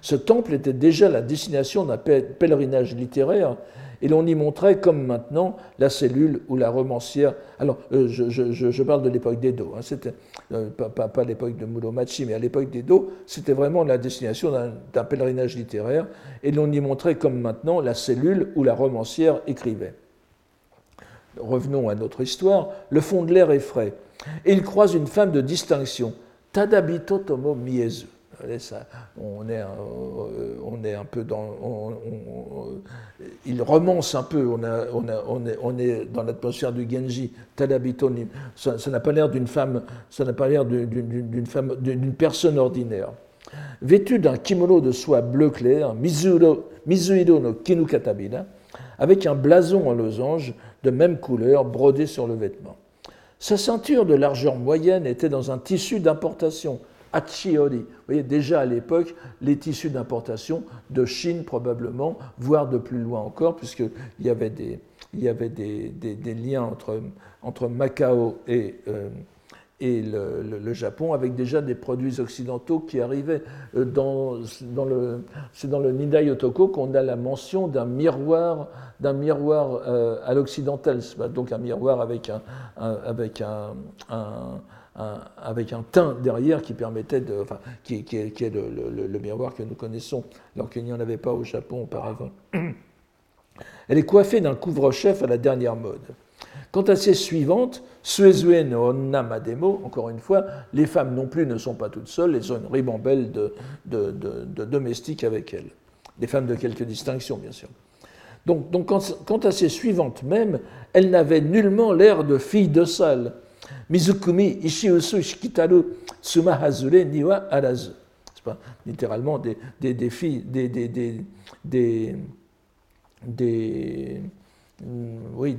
ce temple était déjà la destination d'un pèlerinage littéraire et l'on y montrait, comme maintenant, la cellule ou la romancière. Alors, euh, je, parle de l'époque d'Edo, hein, euh, pas, pas, l'époque de Muromachi, mais à l'époque d'Edo, c'était vraiment la destination d'un pèlerinage littéraire, et l'on y montrait, comme maintenant, la cellule où la romancière écrivait. Revenons à notre histoire. Le fond de l'air est frais, et il croise une femme de distinction, Tadabito Tomo Miezu on, est, euh, on est un peu dans. il romance un peu, on, on, est, dans l'atmosphère du Genji, Tadabito, ça n'a pas l'air d'une femme, ça n'a pas l'air d'une femme, d'une personne ordinaire. Vêtue d'un kimono de soie bleu clair, Mizuhiro no Kinukatabina, avec un blason en losange de même couleur brodé sur le vêtement. Sa ceinture de largeur moyenne était dans un tissu d'importation, Achiori. Vous voyez, déjà à l'époque, les tissus d'importation de Chine probablement, voire de plus loin encore, puisqu'il y avait des, il y avait des, liens entre, Macao et, euh, le, Japon, avec déjà des produits occidentaux qui arrivaient. Euh, dans, le, c'est dans le Nidai Otoko qu'on a la mention d'un miroir, euh, à l'occidental, donc un miroir avec un, avec un teint derrière qui permettait de, enfin, qui, est, le, miroir que nous connaissons, alors qu'il n'y en avait pas au Japon auparavant. [clears throat] Elle est coiffée d'un couvre-chef à la dernière mode. Quant à ses suivantes, Suezue no encore une fois, les femmes non plus ne sont pas toutes seules, elles ont une ribambelle de, domestiques avec elles. Des femmes de quelque distinction, bien sûr. Donc, donc quant, à ses suivantes même, elles n'avaient nullement l'air de filles de salle. Mizukumi Ishiusu Shikitaru Tsumahazure Niwa Arazu. C'est pas littéralement des, des, des filles, des, des, des, des Mm, oui,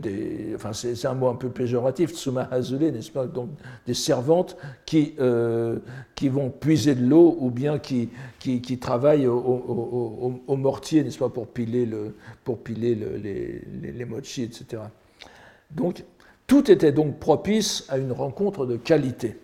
enfin, c'est un mot un peu péjoratif, tsuma hazule, n'est-ce pas? Donc des servantes qui, euh, qui vont puiser de l'eau ou bien qui, qui, travaillent au, mortier, n'est-ce pas, pour piler, le, pour piler le, les, les, les, mochi, etc. Donc tout était donc propice à une rencontre de qualité.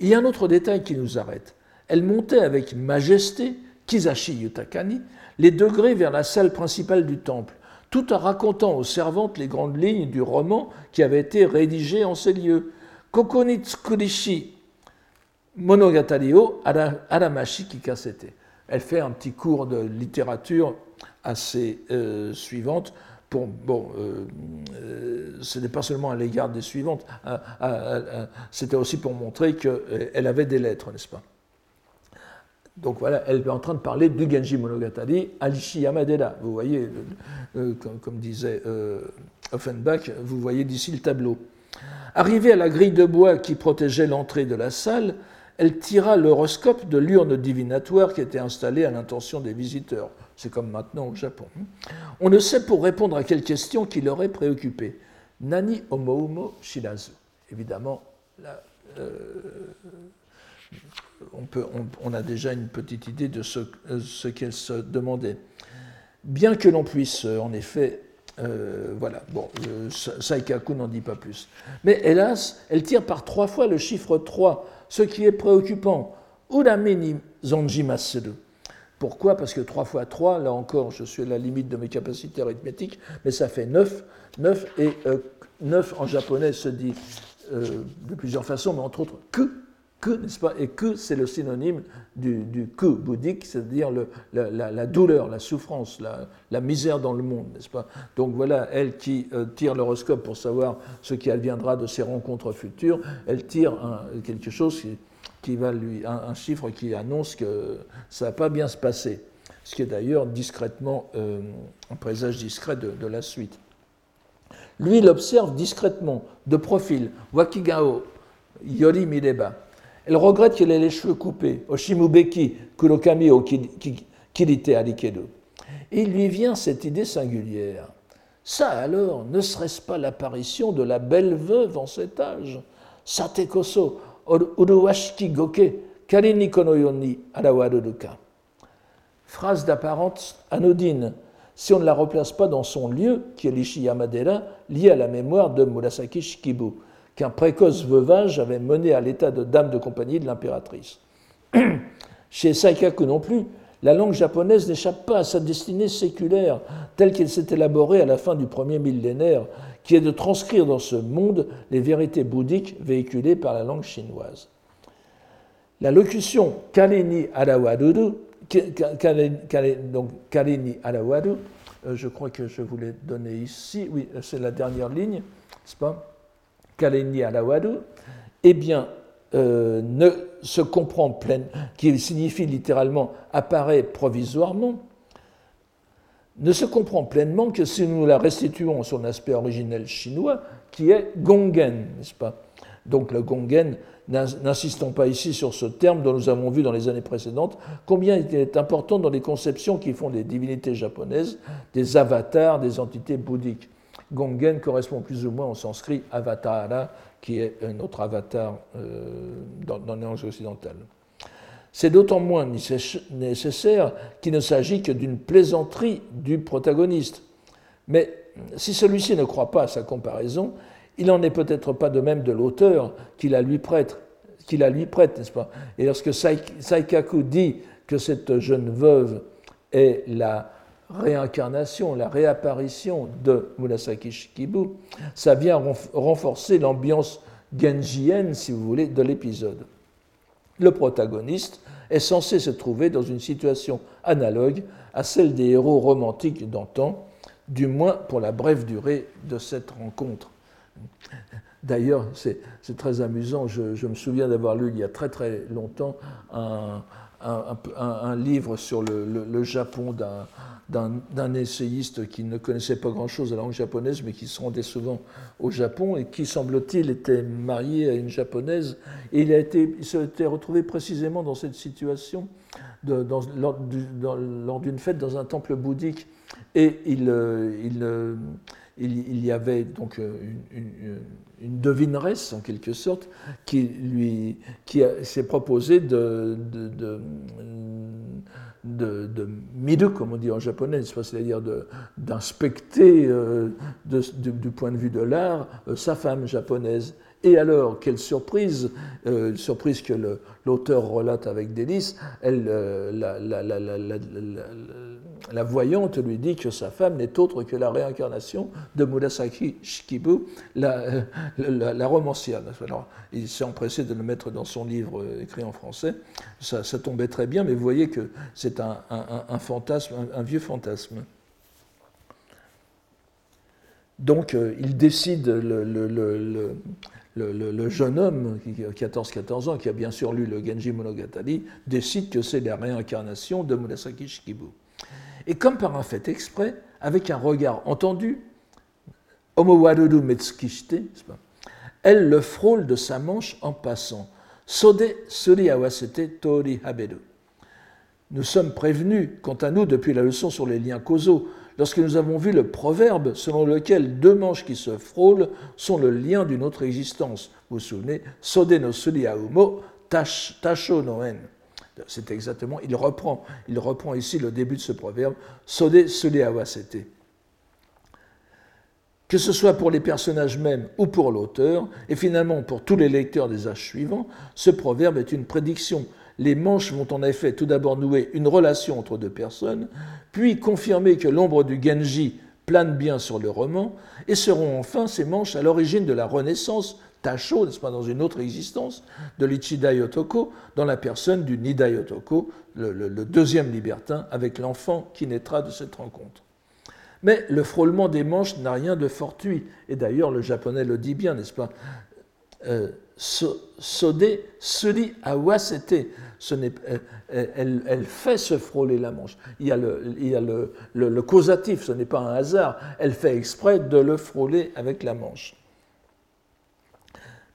Il y a un autre détail qui nous arrête. Elle montait avec majesté, Kizashi Yutakani, les degrés vers la salle principale du temple tout en racontant aux servantes les grandes lignes du roman qui avait été rédigé en ces lieux. Kokonitsukurishi Monogatari o Aramashi Kikasete. Elle fait un petit cours de littérature assez euh, suivante. Bon, euh, euh, ce n'est pas seulement à l'égard des suivantes, c'était aussi pour montrer qu'elle avait des lettres, n'est-ce pas? Donc voilà, elle est en train de parler du Genji Monogatari à Yamadera. Vous voyez, euh, comme, disait Offenbach, vous voyez d'ici le tableau. Arrivée à la grille de bois qui protégeait l'entrée de la salle, elle tira l'horoscope de l'urne divinatoire qui était installée à l'intention des visiteurs. C'est comme maintenant au Japon. On ne sait pour répondre à quelle question qui l'aurait préoccupé. Nani Omoumo Shirazu. Évidemment, la, euh, on, a déjà une petite idée de ce, euh, qu'elle se demandait. Bien que l'on puisse, euh, en effet, voilà, bon, Saikaku n'en dit pas plus. Mais hélas, elle tire par trois fois le chiffre 3, ce qui est préoccupant. Uramini zonjimaseru. Pourquoi? Parce que 3 fois 3, là encore, je suis à la limite de mes capacités arithmétiques, mais ça fait 9. 9 et 9 en japonais se dit de plusieurs façons, mais entre autres que que, n'est-ce pas Et que, c'est le synonyme du, que bouddhique, c'est-à-dire la, douleur, la souffrance, la, misère dans le monde, n'est-ce pas Donc voilà, elle qui euh, tire l'horoscope pour savoir ce qui adviendra de ses rencontres futures, elle tire quelque chose qui, va lui, un, chiffre qui annonce que ça va pas bien se passer, ce qui est d'ailleurs discrètement euh, un présage discret de, de la suite. Lui, il observe discrètement, de profil, Wakigao, Yori Mireba, elle regrette qu'elle ait les cheveux coupés. Oshimubeki kurokami o kirite arikedo. Il lui vient cette idée singulière. Ça alors, ne serait-ce pas l'apparition de la belle veuve en cet âge? Satekoso uruwashiki goke karini konoyoni arawaruruka. Phrase d'apparence anodine, si on ne la replace pas dans son lieu, qui est l'Ishiyamadera, lié à la mémoire de Murasaki Shikibu qu'un précoce veuvage avait mené à l'état de dame de compagnie de l'impératrice. [clears throat] Chez Saikaku non plus, la langue japonaise n'échappe pas à sa destinée séculaire, telle qu'elle s'est élaborée à la fin du premier millénaire, qui est de transcrire dans ce monde les vérités bouddhiques véhiculées par la langue chinoise. La locution Kaleni Arawaru, donc Kaleni euh, je crois que je vous l'ai donné ici, oui, c'est la dernière ligne, n'est-ce pas? Kaleni Alawadu, eh bien, euh, ne se comprend pleinement, qui signifie littéralement apparaît provisoirement, ne se comprend pleinement que si nous la restituons à son aspect originel chinois, qui est gongen, n'est-ce pas? Donc le gongen, n'insistons pas ici sur ce terme dont nous avons vu dans les années précédentes, combien il est important dans les conceptions qui font des divinités japonaises, des avatars, des entités bouddhiques. Gongen correspond plus ou moins au sanskrit avatara, qui est un autre avatar euh, dans, dans les langues occidentales. C'est d'autant moins nécessaire qu'il ne s'agit que d'une plaisanterie du protagoniste. Mais si celui-ci ne croit pas à sa comparaison, Il n'en est peut-être pas de même de l'auteur la lui prête, qui la lui prête, n'est-ce pas? Et lorsque Saikaku dit que cette jeune veuve est la réincarnation, la réapparition de Murasaki Shikibu, ça vient renforcer l'ambiance genjienne, si vous voulez, de l'épisode. Le protagoniste est censé se trouver dans une situation analogue à celle des héros romantiques d'antan, du moins pour la brève durée de cette rencontre. D'ailleurs, c'est très amusant, je, me souviens d'avoir lu il y a très très longtemps un, livre sur le Japon d'un essayiste qui ne connaissait pas grand-chose de la langue japonaise, mais qui se rendait souvent au Japon et qui, semble-t-il, était marié à une japonaise. Il, a été, il s'était retrouvé précisément dans cette situation dans, lors, d'une fête dans un temple bouddhique. Et il, euh, il, euh, il, y avait donc euh, une, devineresse, en quelque sorte, qui, lui, qui s'est proposé de, de de, midu, comme on dit en japonais, c'est-à-dire d'inspecter du, point de vue de l'art sa femme japonaise. Et alors, quelle surprise, euh, surprise que l'auteur relate avec délice, elle, la, voyante lui dit que sa femme n'est autre que la réincarnation de Murasaki Shikibu, la, romancière. Alors, il s'est empressé de le mettre dans son livre écrit en français. Ça, tombait très bien, mais vous voyez que c'est un, fantasme, un, vieux fantasme. Donc, euh, il décide, le, jeune homme qui a 14-14 ans, qui a bien sûr lu le Genji Monogatari, décide que c'est la réincarnation de Murasaki Shikibu. Et comme par un fait exprès, avec un regard entendu, Omowarudu Metsukishite, elle le frôle de sa manche en passant. Sode suri awasete tori haberu. Nous sommes prévenus, quant à nous, depuis la leçon sur les liens causaux, lorsque nous avons vu le proverbe selon lequel deux manches qui se frôlent sont le lien d'une autre existence. Vous vous souvenez Sode no suri aumo, tasho no en. C'est exactement, il reprend, il reprend ici le début de ce proverbe, Sode suri awasete. Que ce soit pour les personnages mêmes ou pour l'auteur, et finalement pour tous les lecteurs des âges suivants, ce proverbe est une prédiction les manches vont en effet tout d'abord nouer une relation entre deux personnes, puis confirmer que l'ombre du Genji plane bien sur le roman, et seront enfin ces manches à l'origine de la renaissance, Tacho, n'est-ce pas, dans une autre existence, de l'Ichida Yotoko, dans la personne du Nida Yotoko, le, deuxième libertin, avec l'enfant qui naîtra de cette rencontre. Mais le frôlement des manches n'a rien de fortuit, et d'ailleurs le japonais le dit bien, n'est-ce pas euh, Sode Suri Awasete. Ce elle, elle, fait se frôler la manche. Il y a, le, causatif, ce n'est pas un hasard. Elle fait exprès de le frôler avec la manche.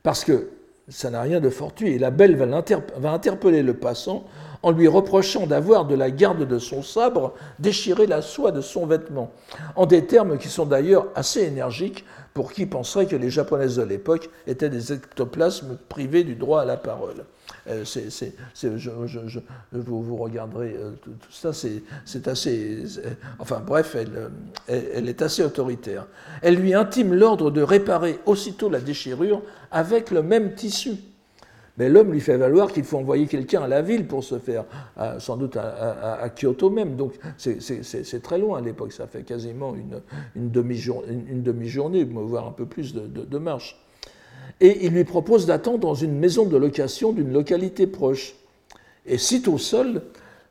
Parce que ça n'a rien de fortuit. Et la belle va interpeller le passant en lui reprochant d'avoir de la garde de son sabre déchiré la soie de son vêtement, en des termes qui sont d'ailleurs assez énergiques pour qui penserait que les japonaises de l'époque étaient des ectoplasmes privés du droit à la parole. Euh, vous, regarderez euh, tout, ça, c'est assez. enfin bref, elle, elle, est assez autoritaire. Elle lui intime l'ordre de réparer aussitôt la déchirure avec le même tissu. Mais l'homme lui fait valoir qu'il faut envoyer quelqu'un à la ville pour se faire, sans doute à, Kyoto même. Donc c'est très loin à l'époque, ça fait quasiment une, demi-journée, voire un peu plus de, marche. Et il lui propose d'attendre dans une maison de location d'une localité proche. Et sitôt seul,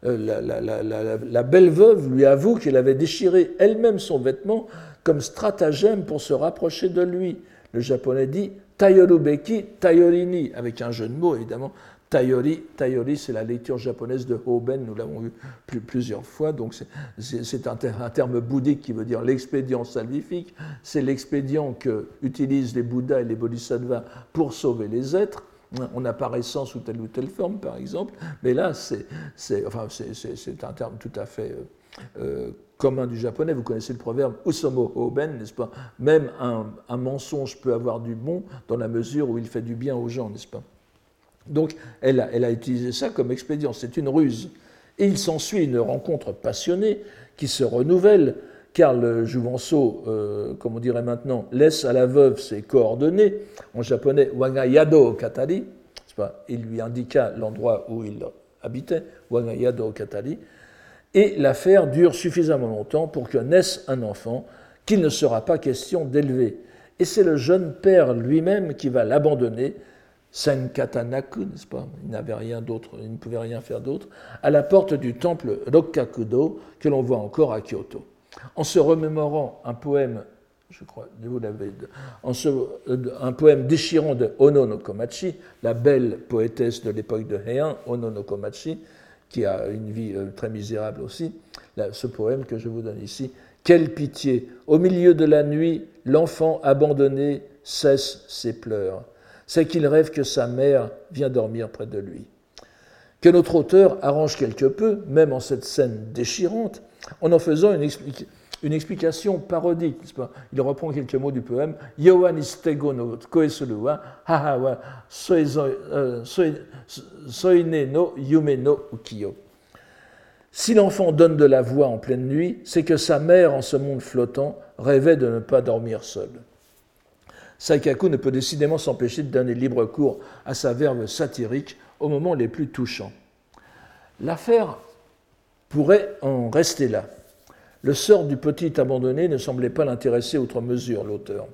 euh, la, la, belle veuve lui avoue qu'elle avait déchiré elle-même son vêtement comme stratagème pour se rapprocher de lui. Le japonais dit Tayorubeki Tayorini, avec un jeu de mots évidemment. Tayori, Tayori c'est la lecture japonaise de Hoben, nous l'avons vu plusieurs fois, donc c'est un, terme bouddhique qui veut dire l'expédient salvifique, c'est l'expédient que utilisent les Bouddhas et les Bodhisattvas pour sauver les êtres, en apparaissant sous telle ou telle forme par exemple, mais là c'est un terme tout à fait euh, commun du japonais. Vous connaissez le proverbe Usomo Hoben, n'est-ce pas? Même un, mensonge peut avoir du bon dans la mesure où il fait du bien aux gens, n'est-ce pas? Donc elle a, elle a utilisé ça comme expédient, c'est une ruse. Et il s'ensuit une rencontre passionnée qui se renouvelle, Karl Jouvenceau, euh, comme on dirait maintenant, laisse à la veuve ses coordonnées, en japonais Wangayado Katari, il lui indiqua l'endroit où il habitait, Wangayado Katari, et l'affaire dure suffisamment longtemps pour que naisse un enfant qu'il ne sera pas question d'élever. Et c'est le jeune père lui-même qui va l'abandonner, Senkatanaku, n'est-ce pas? Il n'avait rien d'autre, il ne pouvait rien faire d'autre, à la porte du temple Rokkakudo que l'on voit encore à Kyoto. En se remémorant un poème, je crois, vous l'avez, un poème déchirant de Ono no Komachi, la belle poétesse de l'époque de Heian, Ono no Komachi, qui a une vie euh, très misérable aussi, ce poème que je vous donne ici. Quelle pitié Au milieu de la nuit, l'enfant abandonné cesse ses pleurs. C'est qu'il rêve que sa mère vient dormir près de lui. Que notre auteur arrange quelque peu, même en cette scène déchirante, en en faisant une, une explication parodique. Il reprend quelques mots du poème Yoan istego no koesuruwa, haha soine no yume no ukiyo. Si l'enfant donne de la voix en pleine nuit, c'est que sa mère, en ce monde flottant, rêvait de ne pas dormir seule. Saikaku ne peut décidément s'empêcher de donner libre cours à sa verve satirique au moments les plus touchants. L'affaire pourrait en rester là. Le sort du petit abandonné ne semblait pas l'intéresser outre mesure, l'auteur.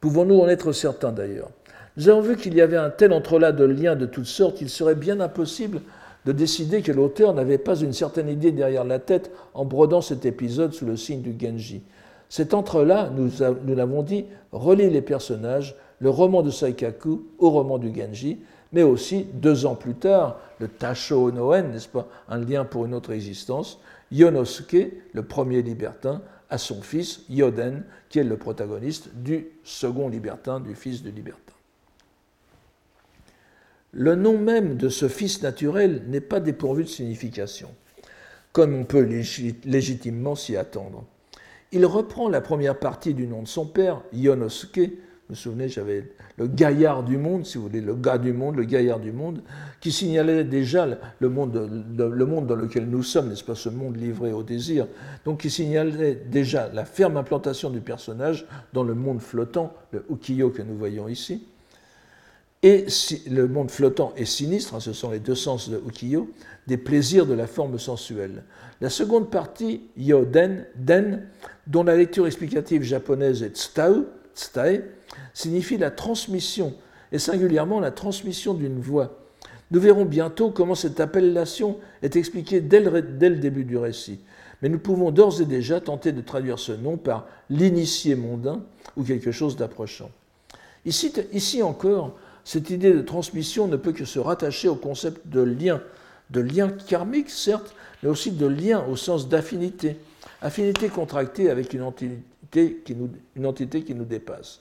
Pouvons-nous en être certains d'ailleurs? Nous avons vu qu'il y avait un tel entrelac de liens de toutes sortes qu'il serait bien impossible de décider que l'auteur n'avait pas une certaine idée derrière la tête en brodant cet épisode sous le signe du Genji. Cet entre-là, nous, nous l'avons dit, relie les personnages, le roman de Saikaku au roman du Genji, mais aussi, deux ans plus tard, le Tasho Noen, n'est-ce pas, un lien pour une autre existence, Yonosuke, le premier libertin, à son fils Yoden, qui est le protagoniste du second libertin, du fils du libertin. Le nom même de ce fils naturel n'est pas dépourvu de signification, comme on peut légitimement s'y attendre. Il reprend la première partie du nom de son père, Yonosuke, vous souvenez, j'avais le gaillard du monde, si vous voulez, le gars du monde, le gaillard du monde, qui signalait déjà le monde, dans lequel nous sommes, n'est-ce pas, ce monde livré au désir, donc qui signalait déjà la ferme implantation du personnage dans le monde flottant, le ukiyo que nous voyons ici. Et le monde flottant est sinistre, hein, ce sont les deux sens de ukiyo, des plaisirs de la forme sensuelle. La seconde partie, yoden, den, dont la lecture explicative japonaise est tsutau, signifie la transmission, et singulièrement la transmission d'une voix. Nous verrons bientôt comment cette appellation est expliquée dès le, début du récit, mais nous pouvons d'ores et déjà tenter de traduire ce nom par l'initié mondain ou quelque chose d'approchant. Ici encore, cette idée de transmission ne peut que se rattacher au concept de lien, de lien karmique certes, mais aussi de lien au sens d'affinité, affinité contractée avec une entité qui nous, une entité qui nous dépasse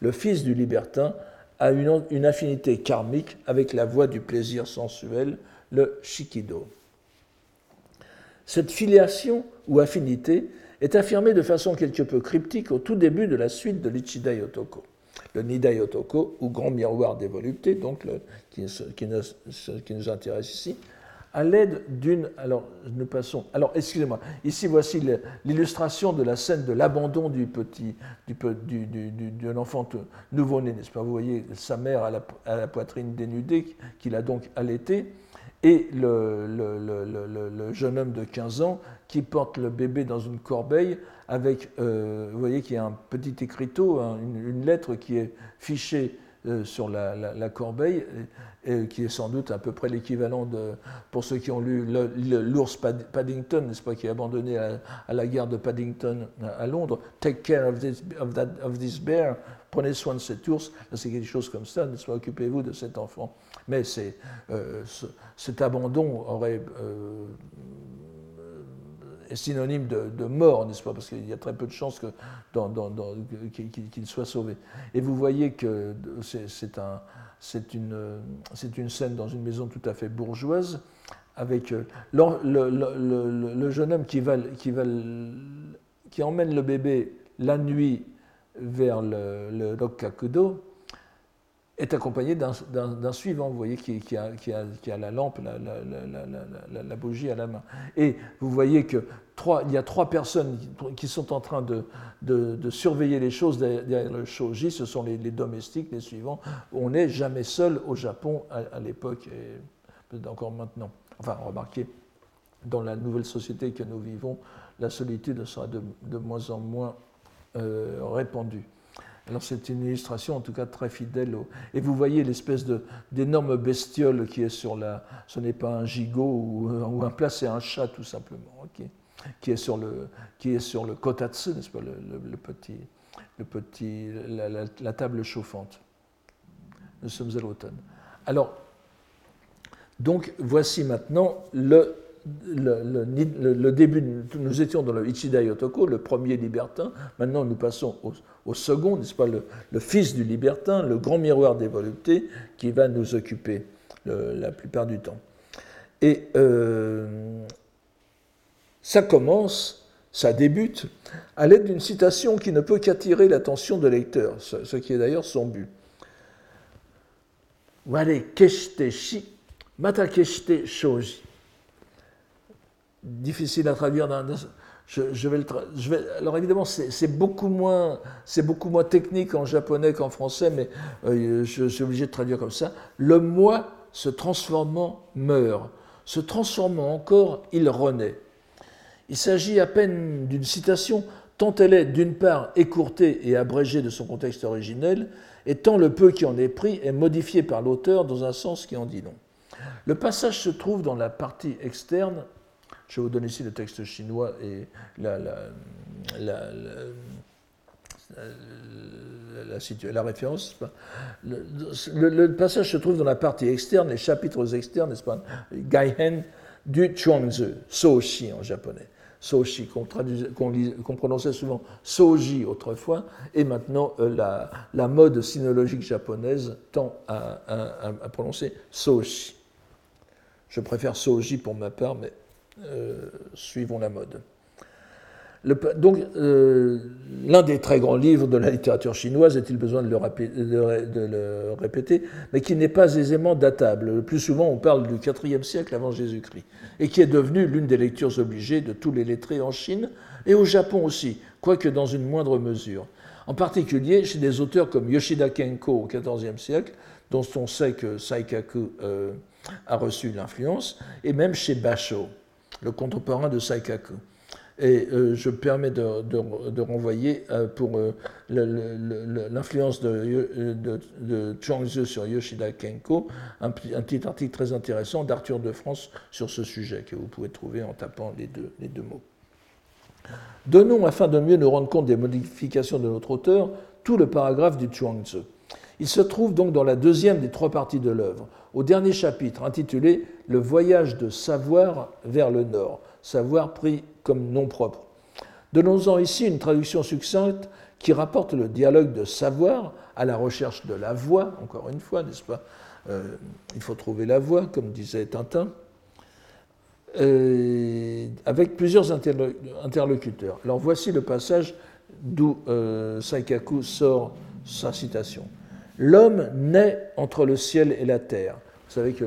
le fils du libertin a une, affinité karmique avec la voie du plaisir sensuel, le shikido. Cette filiation ou affinité est affirmée de façon quelque peu cryptique au tout début de la suite de l'Ichida Yotoko. Le Nida Yotoko, ou grand miroir des voluptés, donc qui, qui nous intéresse ici, à l'aide d'une. Alors, nous passons. Alors, excusez-moi. Ici, voici l'illustration de la scène de l'abandon du petit, du, du, du, de l'enfant nouveau-né, n'est-ce pas? Vous voyez sa mère à la, poitrine dénudée, qu'il a donc allaité, et le, le, le, le, jeune homme de 15 ans qui porte le bébé dans une corbeille avec, euh, vous voyez qu'il y a un petit écriteau, une, lettre qui est fichée euh, sur la, corbeille, qui est sans doute à peu près l'équivalent de, pour ceux qui ont lu l'ours Paddington, n'est-ce pas, qui est abandonné à, la gare de Paddington à Londres, Take care of this, of that, of this bear, prenez soin de cet ours, c'est quelque chose comme ça, n'est-ce pas, occupez-vous de cet enfant. Mais euh, cet abandon aurait euh, est synonyme de, mort, n'est-ce pas? Parce qu'il y a très peu de chances qu'il soit sauvé. Et vous voyez que c'est un, une, une, scène dans une maison tout à fait bourgeoise, avec euh, le, le, jeune homme qui, va, qui, va, qui emmène le bébé la nuit vers le, le Rokkakudo, est accompagné d'un suivant, vous voyez, qui, a, la lampe, la, bougie à la main. Et vous voyez qu'il y a trois personnes qui sont en train de, surveiller les choses derrière le shoji, ce sont les, domestiques, les suivants. On n'est jamais seul au Japon à, l'époque, et peut-être encore maintenant. Enfin, remarquez, dans la nouvelle société que nous vivons, la solitude sera de, moins en moins euh, répandue. Alors c'est une illustration en tout cas très fidèle. Et vous voyez l'espèce d'énorme bestiole qui est sur la... Ce n'est pas un gigot ou, un plat, c'est un chat tout simplement, qui est sur le, qui est sur le kotatsu, n'est-ce pas, le, petit, le petit, la, table chauffante. Nous sommes à l'automne. Alors, donc voici maintenant le le, début, nous étions dans le Ichida Yotoko, le premier libertin, maintenant nous passons au, second, n'est-ce pas, le, fils du libertin, le grand miroir des voluptés, qui va nous occuper la plupart du temps. Et euh, ça commence, ça débute, à l'aide d'une citation qui ne peut qu'attirer l'attention de lecteur, ce, qui est d'ailleurs son but. Ware keshite shi, mata keshite shoji difficile à traduire. je, vais je alors évidemment, c'est beaucoup, moins, technique en japonais qu'en français, mais euh, je, suis obligé de traduire comme ça. Le moi se transformant meurt. Se transformant encore, il renaît. Il s'agit à peine d'une citation, tant elle est d'une part écourtée et abrégée de son contexte originel, et tant le peu qui en est pris est modifié par l'auteur dans un sens qui en dit non. Le passage se trouve dans la partie externe je vous donner ici le texte chinois et la, la, la, la référence. Le, passage se trouve dans la partie externe, les chapitres externes, n'est-ce pas Gaihen du Chuangzi, Soshi en japonais. Soshi, qu'on prononçait souvent Soji autrefois, et maintenant euh, la, la, mode sinologique japonaise tend à, prononcer Soshi. Je préfère Soji pour ma part, mais suivons la mode. donc, euh, l'un des très grands livres de la littérature chinoise, est-il besoin de le, de le, répéter, mais qui n'est pas aisément datable. Le plus souvent, on parle du IVe siècle avant Jésus-Christ, et qui est devenu l'une des lectures obligées de tous les lettrés en Chine et au Japon aussi, quoique dans une moindre mesure. En particulier chez des auteurs comme Yoshida Kenko au XIVe siècle, dont on sait que Saikaku euh, a reçu l'influence, et même chez Basho le contemporain de Saikaku. Et euh, je permets de, renvoyer euh, pour euh, l'influence de, de, Chuangzi sur Yoshida Kenko un, petit article très intéressant d'Arthur de France sur ce sujet que vous pouvez trouver en tapant les deux, les deux mots. Donnons, afin de mieux nous rendre compte des modifications de notre auteur, tout le paragraphe du Chuangzi. Il se trouve donc dans la deuxième des trois parties de l'œuvre, au dernier chapitre intitulé Le voyage de savoir vers le nord, savoir pris comme nom propre. Donnons-en ici une traduction succincte qui rapporte le dialogue de savoir à la recherche de la voix, encore une fois, n'est-ce pas? Euh, Il faut trouver la voix, comme disait Tintin, euh, avec plusieurs interlocuteurs. Alors voici le passage d'où euh, Saikaku sort sa citation. L'homme naît entre le ciel et la terre. Vous savez que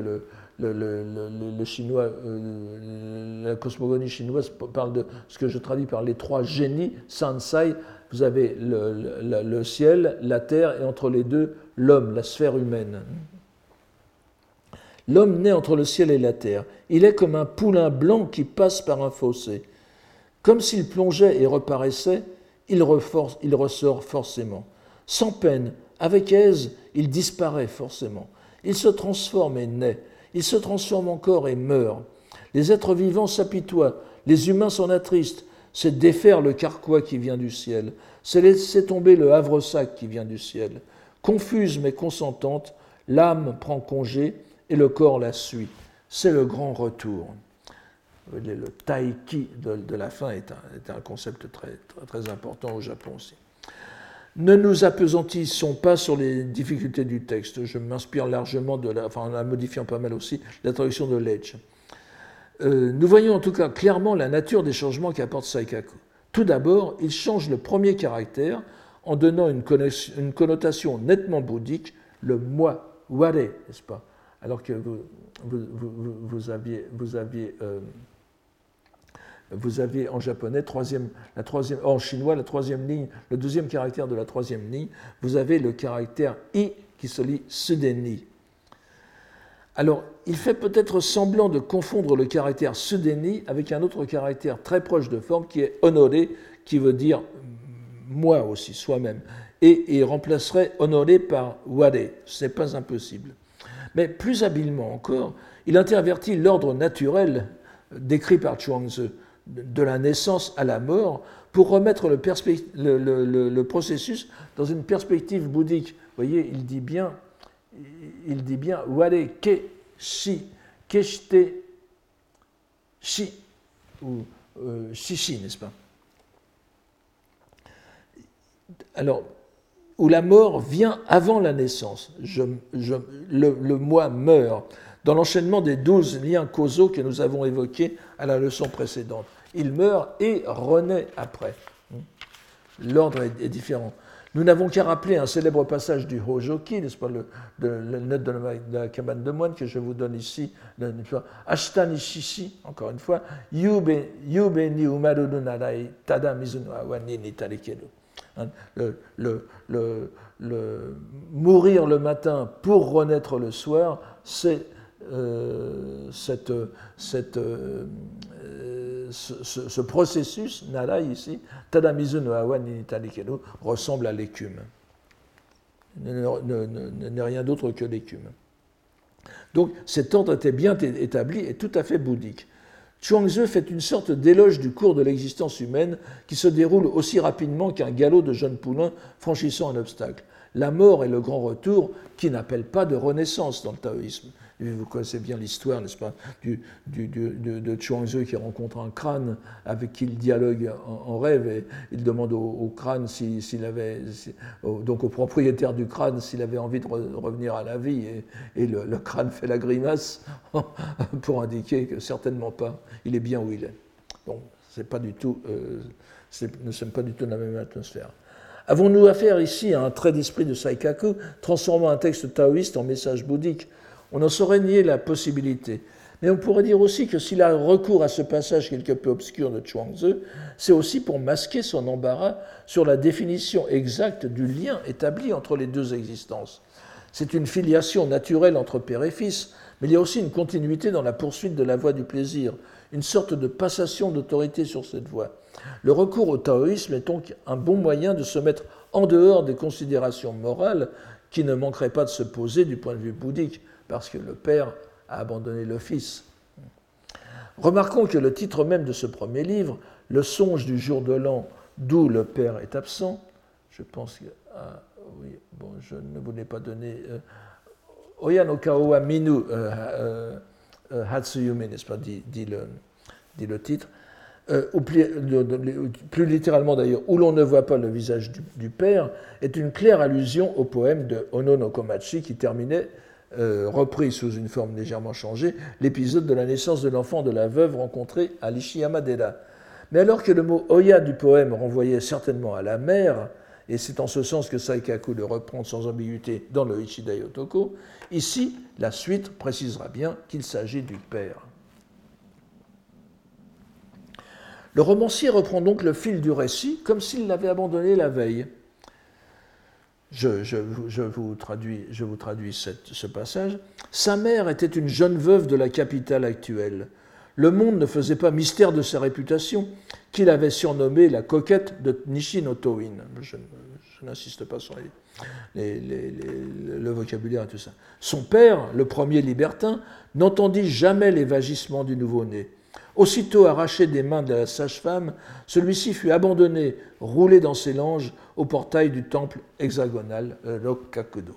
le, chinois, euh, la cosmogonie chinoise parle de ce que je traduis par les trois génies, Sansai. Vous avez le, ciel, la terre et entre les deux, l'homme, la sphère humaine. L'homme naît entre le ciel et la terre. Il est comme un poulain blanc qui passe par un fossé. Comme s'il plongeait et reparaissait, il, il ressort forcément. Sans peine, avec aise, il disparaît forcément. Il se transforme et naît. Il se transforme encore et meurt. Les êtres vivants s'apitoient. Les humains s'en attristent. C'est défaire le carquois qui vient du ciel. C'est laisser tomber le havre-sac qui vient du ciel. Confuse mais consentante, l'âme prend congé et le corps la suit. C'est le grand retour. Le taiki de, la fin est un, concept très, très important au Japon aussi. Ne nous appesantissons pas sur les difficultés du texte. Je m'inspire largement de la, enfin en la modifiant pas mal aussi, la traduction de Ledge. Euh, nous voyons en tout cas clairement la nature des changements qu'apporte Saikaku. Tout d'abord, il change le premier caractère en donnant une, connotation nettement bouddhique, le moi, ware, n'est-ce pas? Alors que vous, vous, aviez, vous aviez euh, vous avez en japonais, troisième, la troisième, en chinois, la troisième ligne, le deuxième caractère de la troisième ligne, vous avez le caractère i qui se lit sudeni. Alors, il fait peut-être semblant de confondre le caractère sudeni avec un autre caractère très proche de forme qui est honoré, qui veut dire moi aussi, soi-même, et il remplacerait honoré par ware. Ce n'est pas impossible. Mais plus habilement encore, il intervertit l'ordre naturel décrit par Chuangzi de la naissance à la mort pour remettre le, processus dans une perspective bouddhique. Vous voyez, il dit bien, il dit bien, ware ke shi, keshite shi, ou euh, n'est-ce pas? Alors, où la mort vient avant la naissance. Je, le, le moi meurt dans l'enchaînement des douze liens causaux que nous avons évoqués à la leçon précédente. Il meurt et renaît après. L'ordre est, différent. Nous n'avons qu'à rappeler un célèbre passage du Hojoki, n'est-ce pas, le, de, note de la, cabane de moine que je vous donne ici, Ashtani Shishi, encore une fois, Yube, yube ni umaru narai tada mizuno awani ni hein, le, mourir le matin pour renaître le soir, c'est euh, euh, ce, processus, nara ici, tadamizu no awa ressemble à l'écume. N'est rien d'autre que l'écume. Donc cet ordre était bien établi et tout à fait bouddhique. Chuangzi fait une sorte d'éloge du cours de l'existence humaine qui se déroule aussi rapidement qu'un galop de jeunes poulains franchissant un obstacle. La mort et le grand retour qui n'appellent pas de renaissance dans le taoïsme. Vous connaissez bien l'histoire, n'est-ce pas, du, du, de, de Chuangzi qui rencontre un crâne avec qui il dialogue en, rêve et il demande au, crâne s'il avait, donc au propriétaire du crâne s'il avait envie de revenir à la vie et, le, crâne fait la grimace [laughs] pour indiquer que certainement pas, il est bien où il est. Donc, c'est pas du tout, euh, nous ne sommes pas du tout dans la même atmosphère. Avons-nous affaire ici à un trait d'esprit de Saikaku, transformant un texte taoïste en message bouddhique? On en saurait nier la possibilité. Mais on pourrait dire aussi que s'il a recours à ce passage quelque peu obscur de Chuangzi, c'est aussi pour masquer son embarras sur la définition exacte du lien établi entre les deux existences. C'est une filiation naturelle entre père et fils, mais il y a aussi une continuité dans la poursuite de la voie du plaisir, une sorte de passation d'autorité sur cette voie. Le recours au taoïsme est donc un bon moyen de se mettre en dehors des considérations morales qui ne manqueraient pas de se poser du point de vue bouddhique parce que le Père a abandonné le Fils. Remarquons que le titre même de ce premier livre, Le songe du jour de l'an, d'où le Père est absent, je pense que. Ah, oui, bon, je ne voulais pas donner. Euh, Oya no Kaowa Minu euh, euh, Hatsuyumi, n'est-ce pas, dit, le, dit, le, titre. ou plus, littéralement d'ailleurs, où l'on ne voit pas le visage du, du, Père, est une claire allusion au poème de Ono no Komachi qui terminait euh, repris sous une forme légèrement changée, l'épisode de la naissance de l'enfant de la veuve rencontrée à l'Ishiyama-dera. Mais alors que le mot Oya du poème renvoyait certainement à la mère, et c'est en ce sens que Saikaku le reprend sans ambiguïté dans le Ichidai Otoko, ici, la suite précisera bien qu'il s'agit du père. Le romancier reprend donc le fil du récit comme s'il l'avait abandonné la veille. Je, vous traduis, ce passage. Sa mère était une jeune veuve de la capitale actuelle. Le monde ne faisait pas mystère de sa réputation, qu'il avait surnommée la coquette de Nishinotoin. Je, je n'insiste pas sur le vocabulaire et tout ça. Son père, le premier libertin, n'entendit jamais les vagissements du nouveau-né. Aussitôt arraché des mains de la sage-femme, celui-ci fut abandonné, roulé dans ses langes, au portail du temple hexagonal Rokkakudo.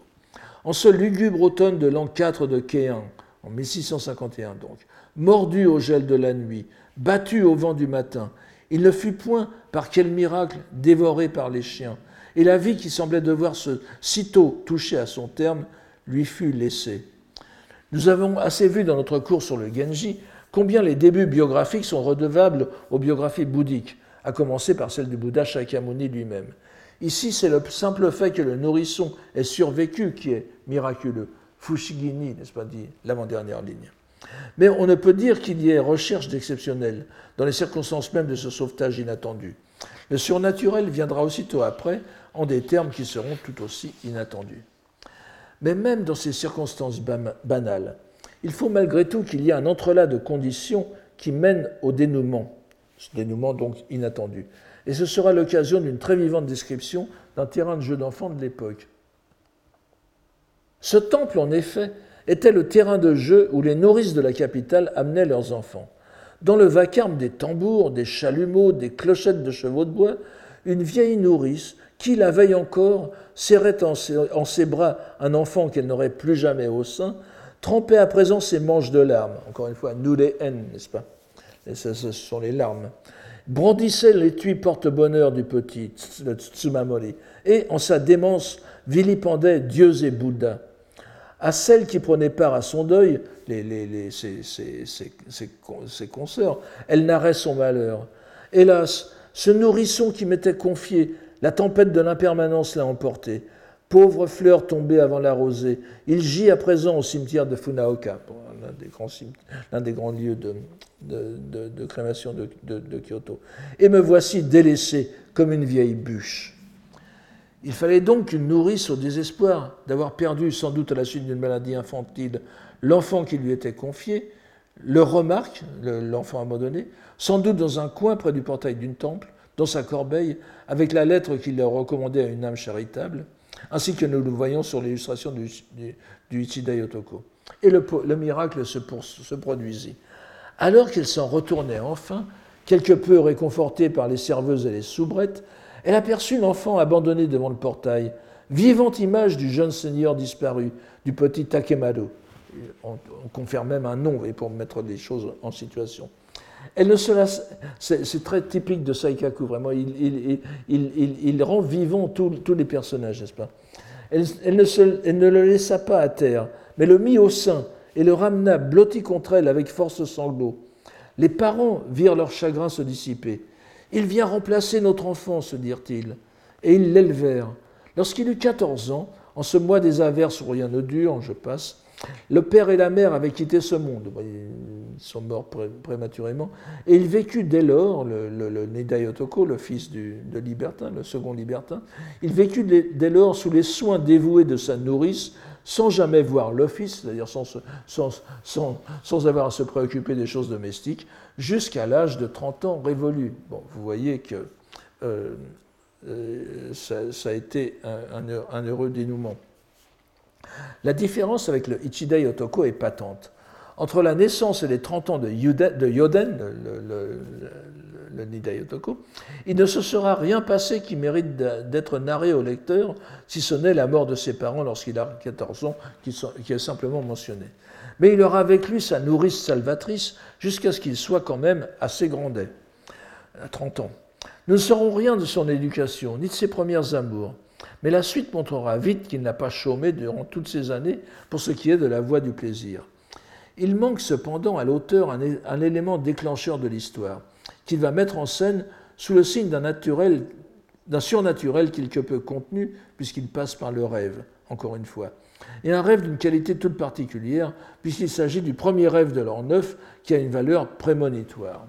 En ce lugubre automne de l'an 4 de Kéan, en 1651 donc, mordu au gel de la nuit, battu au vent du matin, il ne fut point, par quel miracle, dévoré par les chiens, et la vie qui semblait devoir se sitôt toucher à son terme lui fut laissée. Nous avons assez vu dans notre cours sur le Genji combien les débuts biographiques sont redevables aux biographies bouddhiques, à commencer par celle du Bouddha Shakyamuni lui-même. Ici, c'est le simple fait que le nourrisson ait survécu qui est miraculeux. Fushigini, n'est-ce pas dit, l'avant-dernière ligne. Mais on ne peut dire qu'il y ait recherche d'exceptionnel dans les circonstances même de ce sauvetage inattendu. Le surnaturel viendra aussitôt après en des termes qui seront tout aussi inattendus. Mais même dans ces circonstances banales, il faut malgré tout qu'il y ait un entrelac de conditions qui mènent au dénouement, ce dénouement donc inattendu. Et ce sera l'occasion d'une très vivante description d'un terrain de jeu d'enfants de l'époque. Ce temple, en effet, était le terrain de jeu où les nourrices de la capitale amenaient leurs enfants. Dans le vacarme des tambours, des chalumeaux, des clochettes de chevaux de bois, une vieille nourrice qui, la veille encore, serrait en ses, bras un enfant qu'elle n'aurait plus jamais au sein, trempait à présent ses manches de larmes. Encore une fois, nous les haines, n'est-ce pas? Ce sont les larmes. Brandissait l'étui porte-bonheur du petit, le Tsumamori, et, en sa démence, vilipendait dieux et Bouddha à celle qui prenait part à son deuil, les, ses, consoeurs, elle narrait son malheur. Hélas, ce nourrisson qui m'était confié, la tempête de l'impermanence l'a emporté. Pauvre fleur tombée avant la rosée, il gît à présent au cimetière de Funaoka, l'un des, grands, lieux de, de crémation de Kyoto. Et me voici délaissé comme une vieille bûche. Il fallait donc qu'une nourrice, au désespoir d'avoir perdu, sans doute à la suite d'une maladie infantile, l'enfant qui lui était confié, le remarque, l'enfant abandonné, sans doute dans un coin près du portail d'une temple, dans sa corbeille, avec la lettre qu'il leur recommandait à une âme charitable, ainsi que nous le voyons sur l'illustration du, du. Et le, miracle se, produisit. Alors qu'il s'en retournait enfin, quelque peu réconforté par les serveuses et les soubrettes, elle aperçut l'enfant abandonné devant le portail, vivante image du jeune seigneur disparu, du petit Takemado. On, confère même un nom pour mettre les choses en situation. Elle ne se c'est, très typique de Saikaku, vraiment. Il, il, rend vivant tous les personnages, n'est-ce pas? Elle, ne elle, ne le laissa pas à terre, mais le mit au sein et le ramena blotti contre elle avec force sanglots. Les parents virent leur chagrin se dissiper. Il vient remplacer notre enfant, se dirent-ils. Et ils l'élevèrent. Lorsqu'il eut 14 ans, en ce mois des averses où rien ne dure, je passe, le père et la mère avaient quitté ce monde. Ils sont morts prématurément. Et il vécut dès lors, le, le, le le fils de Libertin, le second Libertin, il vécut dès lors sous les soins dévoués de sa nourrice, sans jamais voir l'office, c'est-à-dire sans, avoir à se préoccuper des choses domestiques, jusqu'à l'âge de 30 ans révolu. Vous voyez que euh, euh, ça, a été un, heureux dénouement. La différence avec le Ichidai Otoko est patente. Entre la naissance et les 30 ans de, Yoden, le, Nidai Otoko, il ne se sera rien passé qui mérite d'être narré au lecteur, si ce n'est la mort de ses parents lorsqu'il a 14 ans, qui est simplement mentionné. Mais il aura avec lui sa nourrice salvatrice jusqu'à ce qu'il soit quand même assez grandet, à 30 ans. Nous ne saurons rien de son éducation, ni de ses premières amours, mais la suite montrera vite qu'il n'a pas chômé durant toutes ces années pour ce qui est de la voie du plaisir. Il manque cependant à l'auteur un élément déclencheur de l'histoire qu'il va mettre en scène sous le signe d'un naturel, d'un surnaturel quelque peu contenu, puisqu'il passe par le rêve, encore une fois. Et un rêve d'une qualité toute particulière, puisqu'il s'agit du premier rêve de l'an neuf qui a une valeur prémonitoire.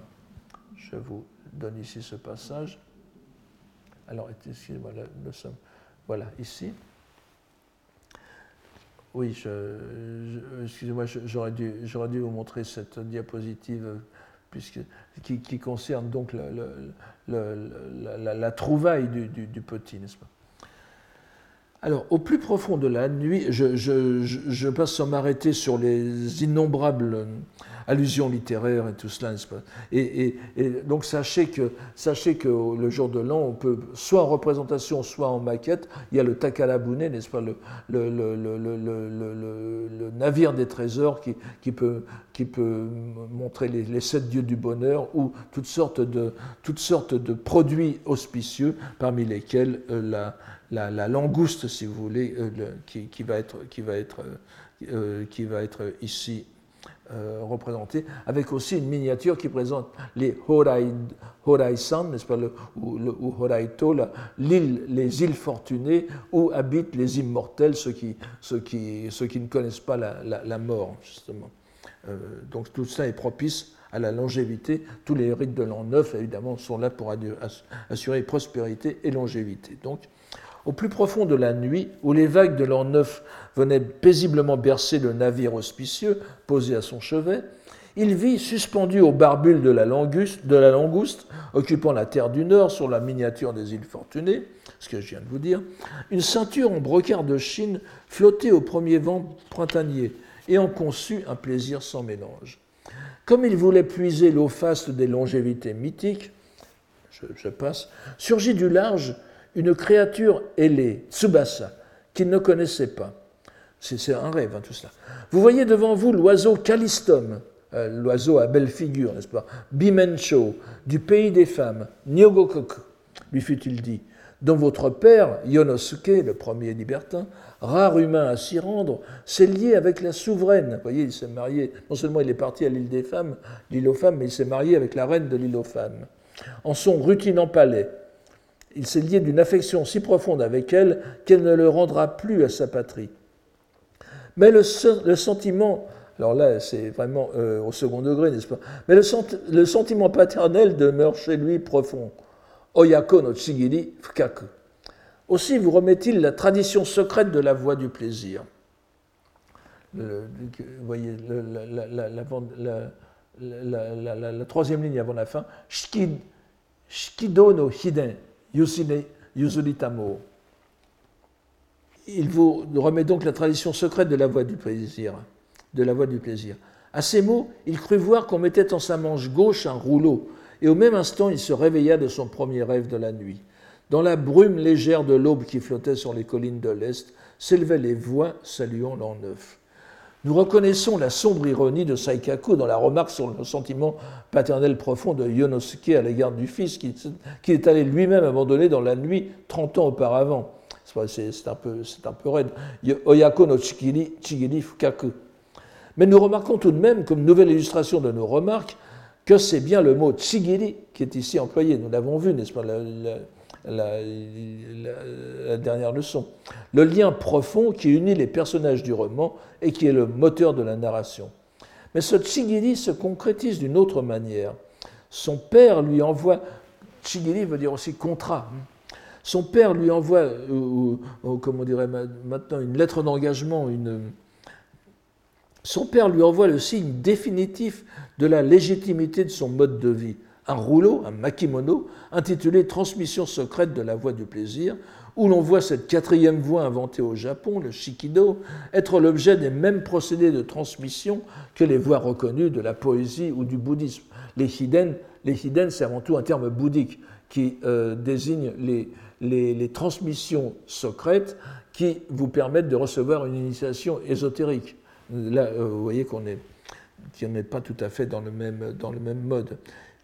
Je vous donne ici ce passage. Alors, excusez-moi, nous sommes. Voilà, ici. Oui, excusez-moi, j'aurais dû, vous montrer cette diapositive puisque, qui, concerne donc la, trouvaille du, petit, n'est-ce pas alors, au plus profond de la nuit, je passe sans m'arrêter sur les innombrables allusions littéraires et tout cela, et, donc sachez que, sachez que le jour de l'an, on peut, soit en représentation, soit en maquette, il y a le Takalabune, n'est-ce pas, le, navire des trésors qui, peut, montrer les, sept dieux du bonheur ou toutes sortes de, toutes sortes de produits auspicieux, parmi lesquels la, la, la, langouste, si vous voulez, qui, qui, va être, qui, va être, qui va être ici euh, représentés, avec aussi une miniature qui présente les Horai, Horai-san, n'est-ce pas, le, ou, le, ou les îles fortunées où habitent les immortels, ceux qui, ceux qui, ceux qui ne connaissent pas la, la, mort, justement. Euh, donc tout ça est propice à la longévité. Tous les rites de l'an neuf, évidemment, sont là pour assurer prospérité et longévité. Donc, au plus profond de la nuit, où les vagues de l'an neuf venaient paisiblement bercer le navire auspicieux posé à son chevet, il vit, suspendu au barbule de la, langouste, occupant la terre du Nord sur la miniature des îles Fortunées, ce que je viens de vous dire, une ceinture en brocart de Chine flottait au premier vent printanier et en conçut un plaisir sans mélange. Comme il voulait puiser l'eau faste des longévités mythiques, je passe, surgit du large une créature ailée, Tsubasa, qu'il ne connaissait pas. C'est un rêve, hein, tout cela. Vous voyez devant vous l'oiseau Callistum, euh, l'oiseau à belle figure, n'est-ce pas Bimencho, du pays des femmes, Nyogokoku, lui fut-il dit, dont votre père, Yonosuke, le premier libertin, rare humain à s'y rendre, s'est lié avec la souveraine. Vous voyez, il s'est marié, non seulement il est parti à l'île des femmes, l'île aux femmes, mais il s'est marié avec la reine de l'île aux femmes, en son rutinant palais il s'est lié d'une affection si profonde avec elle qu'elle ne le rendra plus à sa patrie. Mais le, sentiment, alors là c'est vraiment euh, au second degré, n'est-ce pas? Mais le, sentiment paternel demeure chez lui profond. Oyako no chigiri fukaku. Aussi vous remet-il la tradition secrète de la voie du plaisir. vous voyez, la, troisième ligne avant la fin, no Yuzuritamo. Il vous remet donc la tradition secrète de la voie du plaisir. De. À ces mots, il crut voir qu'on mettait en sa manche gauche un rouleau, et au même instant il se réveilla de son premier rêve de la nuit. Dans la brume légère de l'aube qui flottait sur les collines de l'Est, s'élevaient les voix saluant l'an neuf. Nous reconnaissons la sombre ironie de Saikaku dans la remarque sur le sentiment paternel profond de Yonosuke à l'égard du fils qu'il est allé lui-même abandonner dans la nuit 30 ans auparavant. C'est un, peu, raide. Oyako no chigiri, chigiri fukaku. Mais nous remarquons tout de même, comme nouvelle illustration de nos remarques, que c'est bien le mot chigiri qui est ici employé. Nous l'avons vu, n'est-ce pas dernière leçon. Le lien profond qui unit les personnages du roman et qui est le moteur de la narration. Mais ce Chigiri se concrétise d'une autre manière. Son père lui envoie, Chigiri veut dire aussi contrat, son père lui envoie, ou, comme on dirait maintenant, une lettre d'engagement, son père lui envoie le signe définitif de la légitimité de son mode de vie un rouleau, un makimono, intitulé Transmission secrète de la voie du plaisir, où l'on voit cette quatrième voie inventée au Japon, le shikido, être l'objet des mêmes procédés de transmission que les voies reconnues de la poésie ou du bouddhisme. Les hiden, c'est avant tout un terme bouddhique qui euh, désigne les, les, transmissions secrètes qui vous permettent de recevoir une initiation ésotérique. Là, euh, vous voyez qu'on n'est pas tout à fait dans le même, dans le même mode.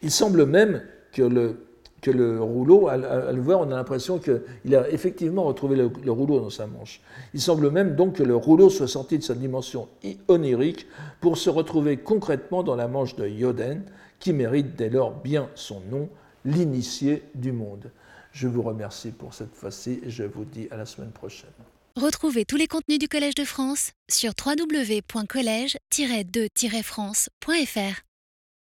Il semble même que le, que le rouleau, à, le voir, on a l'impression qu'il a effectivement retrouvé le, rouleau dans sa manche. Il semble même donc que le rouleau soit sorti de sa dimension onirique pour se retrouver concrètement dans la manche de Yoden, qui mérite dès lors bien son nom, l'initié du monde. Je vous remercie pour cette fois-ci et je vous dis à la semaine prochaine. Retrouvez tous les contenus du Collège de France sur www.colège-2-france.fr.